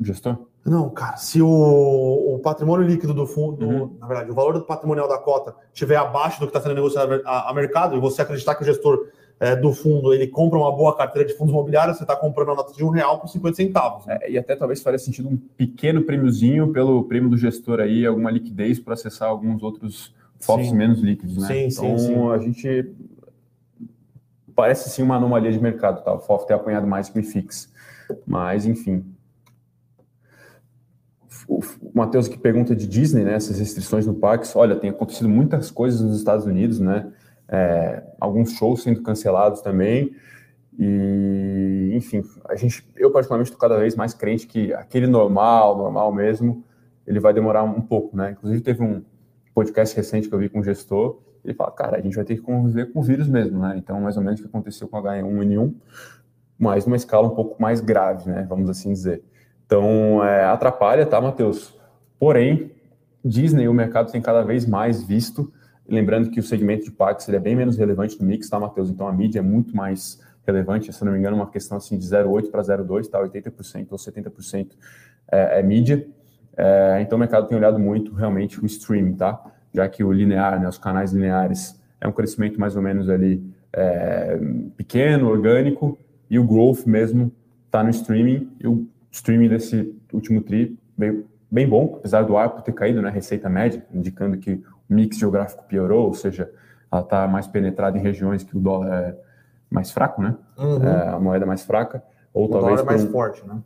gestor não, cara, se o, o patrimônio líquido do fundo, uhum. na verdade, o valor do patrimonial da cota estiver abaixo do que está sendo negociado a, a, mercado e você acreditar que o gestor é, do fundo ele compra uma boa carteira de fundos imobiliários, você está comprando a nota de um real por 50 centavos. Né? É, e até talvez faria sentido um pequeno prêmiozinho pelo prêmio do gestor aí, alguma liquidez para acessar alguns outros FOFs menos líquidos, né? Sim, então, sim, sim. a gente parece sim uma anomalia de mercado, tá? O FOF ter apanhado mais que o IFIX. Mas, enfim. O Matheus que pergunta de Disney, né? Essas restrições no Pax. Olha, tem acontecido muitas coisas nos Estados Unidos, né? É, alguns shows sendo cancelados também. E, enfim, a gente, eu particularmente estou cada vez mais crente que aquele normal, normal mesmo, ele vai demorar um pouco, né? Inclusive teve um podcast recente que eu vi com um gestor ele fala, cara, a gente vai ter que conviver com o vírus mesmo, né? Então, mais ou menos o que aconteceu com H1N1, mas numa escala um pouco mais grave, né? Vamos assim dizer. Então, é, atrapalha, tá, Matheus? Porém, Disney, o mercado tem cada vez mais visto, lembrando que o segmento de parques ele é bem menos relevante no mix, tá, Matheus? Então, a mídia é muito mais relevante, se não me engano, uma questão assim de 0,8 para 0,2, tá? 80% ou 70% é, é mídia. É, então, o mercado tem olhado muito realmente o streaming, tá? Já que o linear, né, os canais lineares, é um crescimento mais ou menos ali é, pequeno, orgânico, e o growth mesmo está no streaming, e o streaming desse último tri bem, bem bom, apesar do ARPU ter caído, né, receita média, indicando que o mix geográfico piorou, ou seja, ela está mais penetrada em regiões que o dólar é mais fraco, né, uhum. é, a moeda mais fraca, ou o talvez... dólar é mais um... forte, né?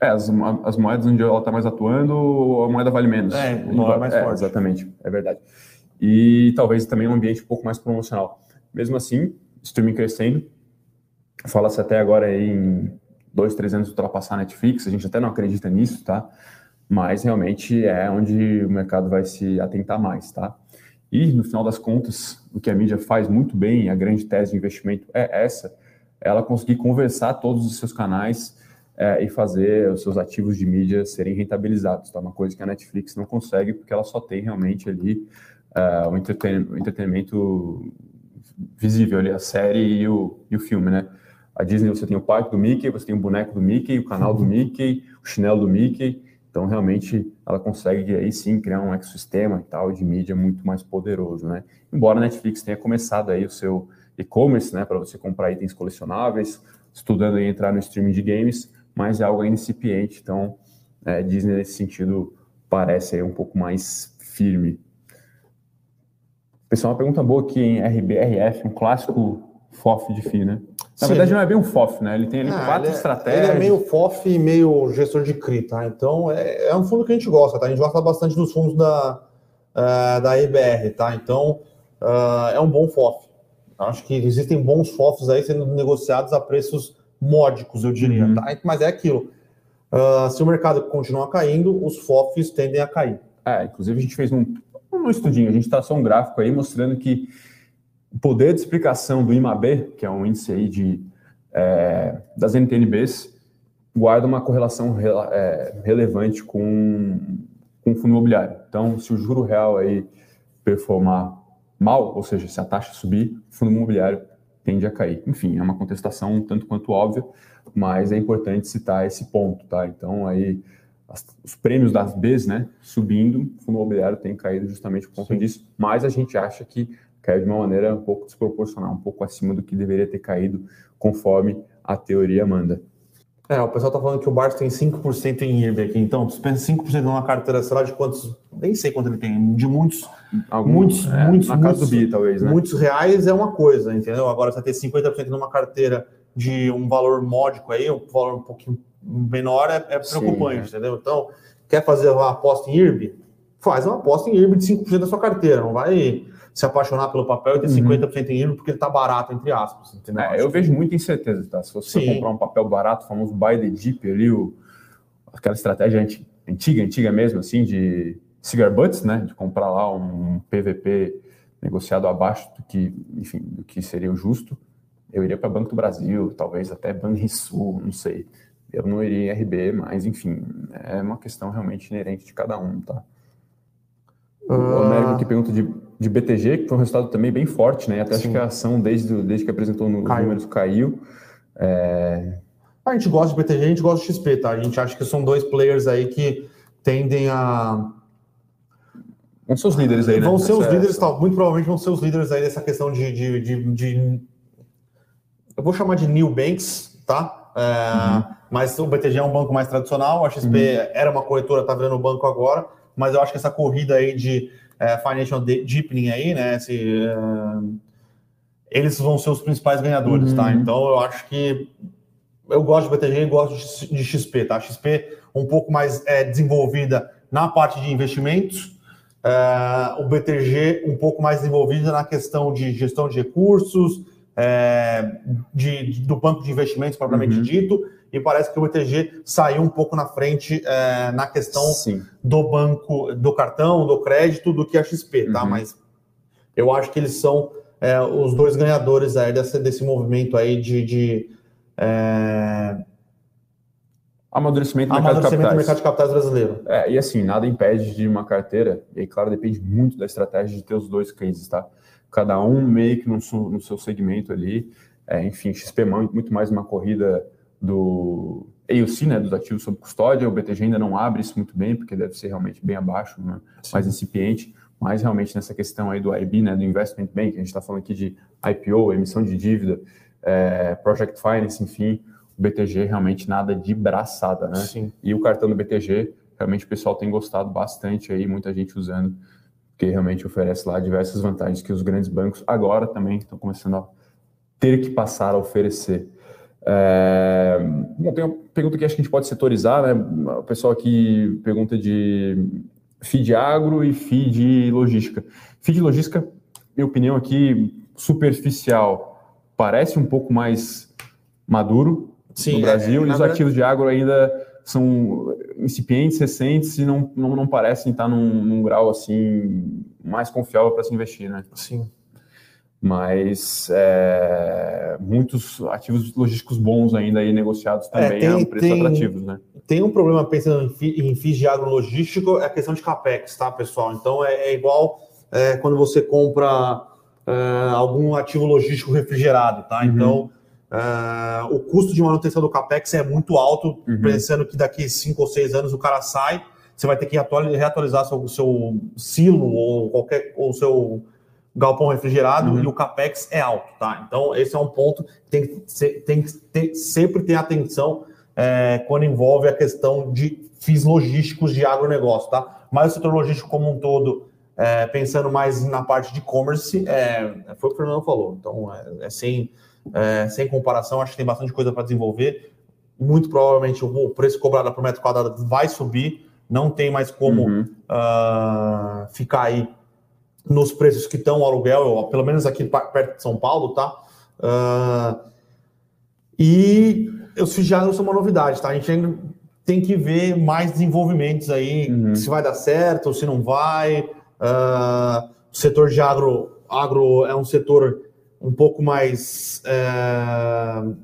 É, as, as moedas onde ela está mais atuando, a moeda vale menos. É, o dólar é mais é, forte. Exatamente, é verdade. E talvez também um ambiente um pouco mais promocional. Mesmo assim, streaming crescendo, fala-se até agora em dois, três anos ultrapassar a Netflix, a gente até não acredita nisso, tá? Mas realmente é onde o mercado vai se atentar mais, tá? E no final das contas, o que a mídia faz muito bem, a grande tese de investimento é essa, ela conseguir conversar todos os seus canais é, e fazer os seus ativos de mídia serem rentabilizados. Tá? Uma coisa que a Netflix não consegue, porque ela só tem realmente ali uh, o, entreten o entretenimento visível, ali, a série e o, e o filme, né? A Disney você tem o parque do Mickey, você tem o boneco do Mickey, o canal do Mickey, o chinelo do Mickey. Então, realmente, ela consegue aí sim criar um ecossistema e tal de mídia muito mais poderoso, né? Embora a Netflix tenha começado aí o seu e-commerce, né, para você comprar itens colecionáveis, estudando e entrar no streaming de games, mas é algo incipiente, então é, Disney nesse sentido parece um pouco mais firme. Pessoal, uma pergunta boa aqui em RBRF, um clássico FOF de FI, né? Na Sim. verdade, não é bem um FOF, né? Ele tem ali ah, quatro ele é, estratégias. Ele é meio FOF e meio gestor de CRI, tá? Então, é, é, um fundo que a gente gosta, tá? A gente gosta bastante dos fundos da, uh, da EBR, tá? Então, uh, é um bom FOF. Acho que existem bons FOFs aí sendo negociados a preços módicos, eu diria, uhum. tá? Mas é aquilo. Uh, se o mercado continuar caindo, os FOFs tendem a cair. É, inclusive a gente fez um, um estudinho, a gente traçou um gráfico aí mostrando que o poder de explicação do IMAB, que é um índice aí de, é, das NTNBs, guarda uma correlação re, é, relevante com, com o fundo imobiliário. Então, se o juro real aí performar mal, ou seja, se a taxa subir, o fundo imobiliário tende a cair. Enfim, é uma contestação tanto quanto óbvia, mas é importante citar esse ponto, tá? Então, aí, as, os prêmios das Bs, né, subindo, o fundo imobiliário tem caído justamente por conta Sim. disso, mas a gente acha que caiu de uma maneira um pouco desproporcional, um pouco acima do que deveria ter caído, conforme a teoria manda. É, o pessoal tá falando que o Barça tem 5% em IRB aqui, então, você pensa 5% numa carteira, sei lá, de quantos, nem sei quanto ele tem, de muitos, Algum, muitos, é, muitos, na casa do BI, talvez, né? Muitos reais é uma coisa, entendeu? Agora, você ter 50% numa carteira de um valor módico aí, um valor um pouquinho menor, é, é preocupante, Sim, é. entendeu? Então, quer fazer uma aposta em IRB? Faz uma aposta em IRB de 5% da sua carteira, não vai se apaixonar pelo papel e ter uhum. 50% em IRB porque ele está barato, entre aspas. Entendeu? É, eu vejo muita incerteza, tá? Se você Sim. comprar um papel barato, o famoso buy the dip ali, o, aquela estratégia antiga, antiga mesmo, assim, de cigar butts, né? De comprar lá um PVP negociado abaixo do que, enfim, do que seria o justo. Eu iria para Banco do Brasil, talvez até Banrisul, não sei. Eu não iria em RB, mas enfim, é uma questão realmente inerente de cada um, tá? O uh... Américo que pergunta de de BTG, que foi um resultado também bem forte, né? Até Sim. acho que a ação, desde, desde que apresentou nos caiu. números, caiu. É... A gente gosta de BTG, a gente gosta de XP, tá? A gente acha que são dois players aí que tendem a. Vão ser os líderes aí, né? Vão ser os líderes, tal. Muito provavelmente vão ser os líderes aí dessa questão de. de, de, de... Eu vou chamar de new banks, tá? É... Uhum. Mas o BTG é um banco mais tradicional, a XP uhum. era uma corretora, tá virando banco agora, mas eu acho que essa corrida aí de é, Financial Deepening aí, né? Esse, uh, eles vão ser os principais ganhadores, tá? uhum. tá? Então eu acho que eu gosto de BTG e gosto de XP, tá? XP um pouco mais é, desenvolvida na parte de investimentos, é, o BTG um pouco mais desenvolvida na questão de gestão de recursos, é, de, de, do banco de investimentos propriamente uhum. dito, e parece que o BTG saiu um pouco na frente é, na questão Sim. do banco, do cartão, do crédito, do que a XP, tá? uhum. Mas eu acho que eles são é, os dois ganhadores aí desse, desse movimento aí de, de é... amadurecimento, do, amadurecimento mercado de capitais brasileiro. É, e assim, nada impede de uma carteira, e aí, claro, depende muito da estratégia de ter os dois cases, tá? Cada um meio que no, no seu segmento ali, é, enfim, XP muito mais uma corrida do AUC, né, dos ativos sob custódia, o BTG ainda não abre isso muito bem, porque deve ser realmente bem abaixo, né, mais incipiente, mas realmente nessa questão aí do IB, né, do Investment Bank, a gente está falando aqui de IPO, emissão de dívida, é, Project Finance, enfim, o BTG realmente nada de braçada, né? Sim. E o cartão do BTG, realmente o pessoal tem gostado bastante aí, muita gente usando, porque realmente oferece lá diversas vantagens que os grandes bancos agora também estão começando a ter que passar a oferecer. É, bom, tem uma pergunta que acho que a gente pode setorizar, né? O pessoal aqui pergunta de feed agro e feed logística. Feed logística, minha opinião aqui, superficial, parece um pouco mais maduro Sim, no Brasil, é, e os verdade... ativos de agro ainda são incipientes, recentes e não, não, não parecem estar num, num grau assim mais confiável para se investir, né? Sim mas é, muitos ativos logísticos bons ainda aí negociados é, também é, tem, a preços tem, atrativos, né? Tem um problema pensando em, FII, em FIIs de agrologístico, é a questão de capex, tá, pessoal? Então é, é igual é, quando você compra é, algum ativo logístico refrigerado, tá? Uhum. Então o custo de manutenção do capex é muito alto, uhum. pensando que daqui cinco ou seis anos o cara sai, você vai ter que reatualizar seu, seu silo ou qualquer ou seu galpão refrigerado uhum. e o capex é alto, tá? Então, esse é um ponto que tem que, ser, tem que ter, sempre ter atenção é, quando envolve a questão de FIIs logísticos de agronegócio, tá? Mas o setor logístico como um todo, é, pensando mais na parte de e-commerce, é, foi o que o Fernando falou. Então, é, é sem, é, sem comparação, acho que tem bastante coisa para desenvolver. Muito provavelmente o preço cobrado por metro quadrado vai subir, não tem mais como uhum. uh, ficar aí nos preços que estão o aluguel, pelo menos aqui perto de São Paulo, tá? Uh, e os não são uma novidade, tá? A gente ainda tem que ver mais desenvolvimentos aí, uhum. se vai dar certo, se não vai. Uh, o setor de agro, agro é um setor um pouco mais. Uh,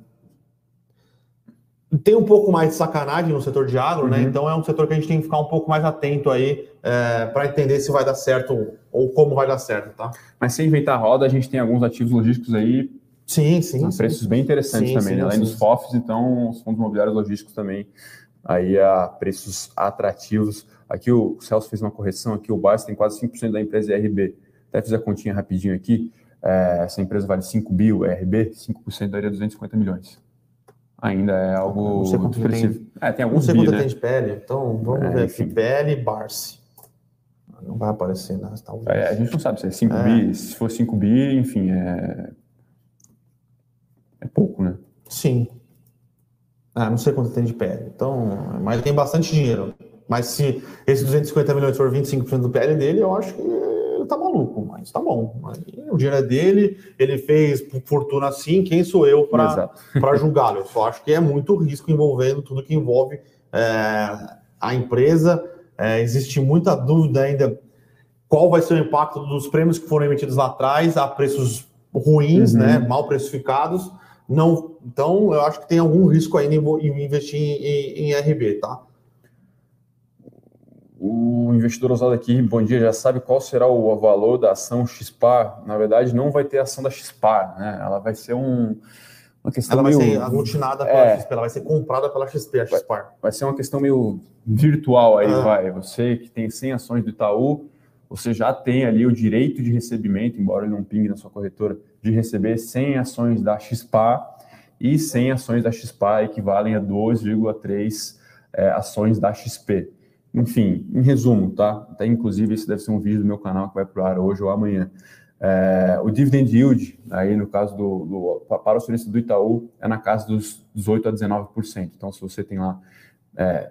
tem um pouco mais de sacanagem no setor de agro, né? uhum. né? Então é um setor que a gente tem que ficar um pouco mais atento aí é, para entender se vai dar certo ou como vai dar certo, tá? Mas sem inventar a roda, a gente tem alguns ativos logísticos aí Sim, sim. sim. preços bem interessantes sim, também, sim, né? além dos FOFs, então os fundos imobiliários logísticos também aí a preços atrativos. Aqui o Celso fez uma correção, aqui o Bas tem quase 5% da empresa IRB. Até fiz a continha rapidinho aqui, é, essa empresa vale 5 bi, o IRB, 5% daria 250 milhões. Ainda é algo não sei quanto Tem, é, tem alguns não sei quanto né? tem de PL, então vamos é, ver enfim. aqui, PL Barsi. Não vai aparecer, né? Talvez. É, a gente não sabe se é 5 é. bi, se for 5 bi, enfim, é é pouco, né? Sim. Ah, não sei quanto tem de PL. Então, mas tem bastante dinheiro. Mas se esses 250 milhões for 25% do PL dele, eu acho que ele tá maluco, mas tá bom. O dinheiro é dele, ele fez fortuna assim, quem sou eu para <laughs> julgá-lo? Eu só acho que é muito risco envolvendo tudo que envolve é, a empresa. É, existe muita dúvida ainda qual vai ser o impacto dos prêmios que foram emitidos lá atrás a preços ruins, uhum. né, mal precificados não, então eu acho que tem algum risco ainda em investir em, em RB, tá? O investidor usado aqui, bom dia, já sabe qual será o valor da ação XPAR. Na verdade, não vai ter ação da XPAR, né? Ela vai ser um, uma questão ela meio... vai ser aglutinada pela é, XP, ela vai ser comprada pela XP, a XPAR. Vai, vai ser uma questão meio virtual aí, ah. vai. Você que tem 100 ações do Itaú, você já tem ali o direito de recebimento, embora ele não pingue na sua corretora, de receber 100 ações da XPA e 100 ações da XPA equivalem a 2,3 é, ações da XP. Enfim, em resumo, tá? Até inclusive esse deve ser um vídeo do meu canal que vai para o ar hoje ou amanhã. É, o dividend yield, aí no caso do, do para o acionista do Itaú, é na casa dos 18 a 19%. Então, se você tem lá é,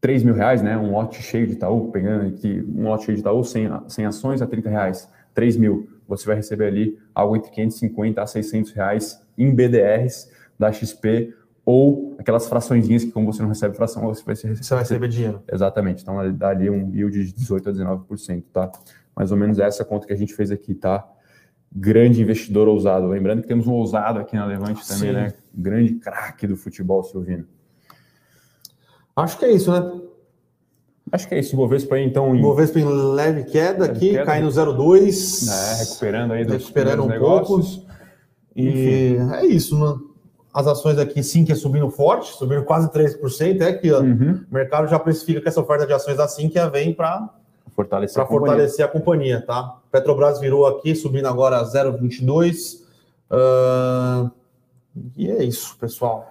3 mil reais, né? Um lote cheio de Itaú, pegando aqui um lote cheio de Itaú, 100, 100 ações a 30 reais, 3 mil. Você vai receber ali algo entre 550 a 600 reais em BDRs da XP ou aquelas fraçõezinhas que, como você não recebe fração, você vai, receber, você vai receber dinheiro. Exatamente. Então, dá ali um yield de 18 a 19%, tá? Mais ou menos essa conta que a gente fez aqui, tá? Grande investidor ousado. Lembrando que temos um ousado aqui na Levante também, Sim. né? Grande craque do futebol, Silvino. Acho que é isso, né? Acho que é isso. Bovespa aí, então. Em... Bovespa em leve queda leve aqui, queda. caindo 0,2. É, recuperando aí dos Recuperando um negócios. pouco. E Enfim. é isso, né? As ações aqui, sim, que é subindo forte, subindo quase 3%. É que uhum. o mercado já precifica que essa oferta de ações assim que vem para fortalecer, a, fortalecer a companhia, tá? Petrobras virou aqui, subindo agora 0,22. Uh... E é isso, pessoal.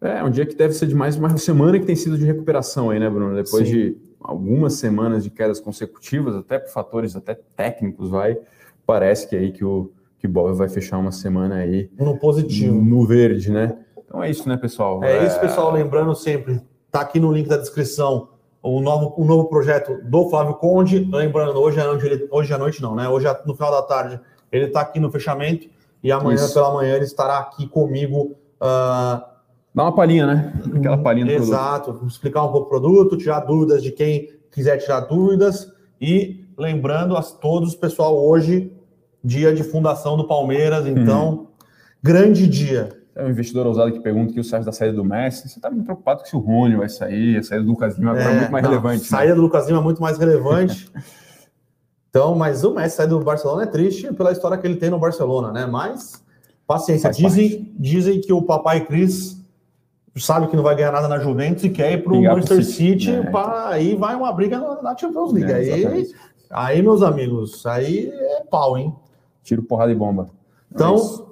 É, um dia que deve ser de mais uma semana que tem sido de recuperação aí, né, Bruno? Depois Sim. de algumas semanas de quedas consecutivas, até por fatores até técnicos, vai, parece que aí que o que Bob vai fechar uma semana aí no positivo, no verde, né? Então é isso, né, pessoal? É, é... isso, pessoal. Lembrando sempre, tá aqui no link da descrição o novo, o novo projeto do Flávio Conde. Lembrando, hoje à noite, hoje à noite não, né? Hoje no final da tarde ele está aqui no fechamento e amanhã isso. pela manhã ele estará aqui comigo. Uh, Dá uma palhinha, né? Aquela palhinha do Exato. Produto. Explicar um pouco o produto, tirar dúvidas de quem quiser tirar dúvidas. E lembrando a todos, pessoal, hoje, dia de fundação do Palmeiras, então, uhum. grande dia. É um investidor ousado que pergunta que o Sérgio da saída do Messi. Você está muito preocupado que se o Rony vai sair, a saída do Lucas Lima agora é, é muito mais não, relevante. A saída né? do Lucas Lima é muito mais relevante. <laughs> então, mas o Messi sair do Barcelona é triste pela história que ele tem no Barcelona, né? Mas, paciência. Dizem, dizem que o papai Cris sabe que não vai ganhar nada na Juventus e quer ir para o Manchester City, City é, para aí vai uma briga na Champions League. É, aí, aí, meus amigos, aí é pau, hein? Tiro, porrada e bomba. Então, é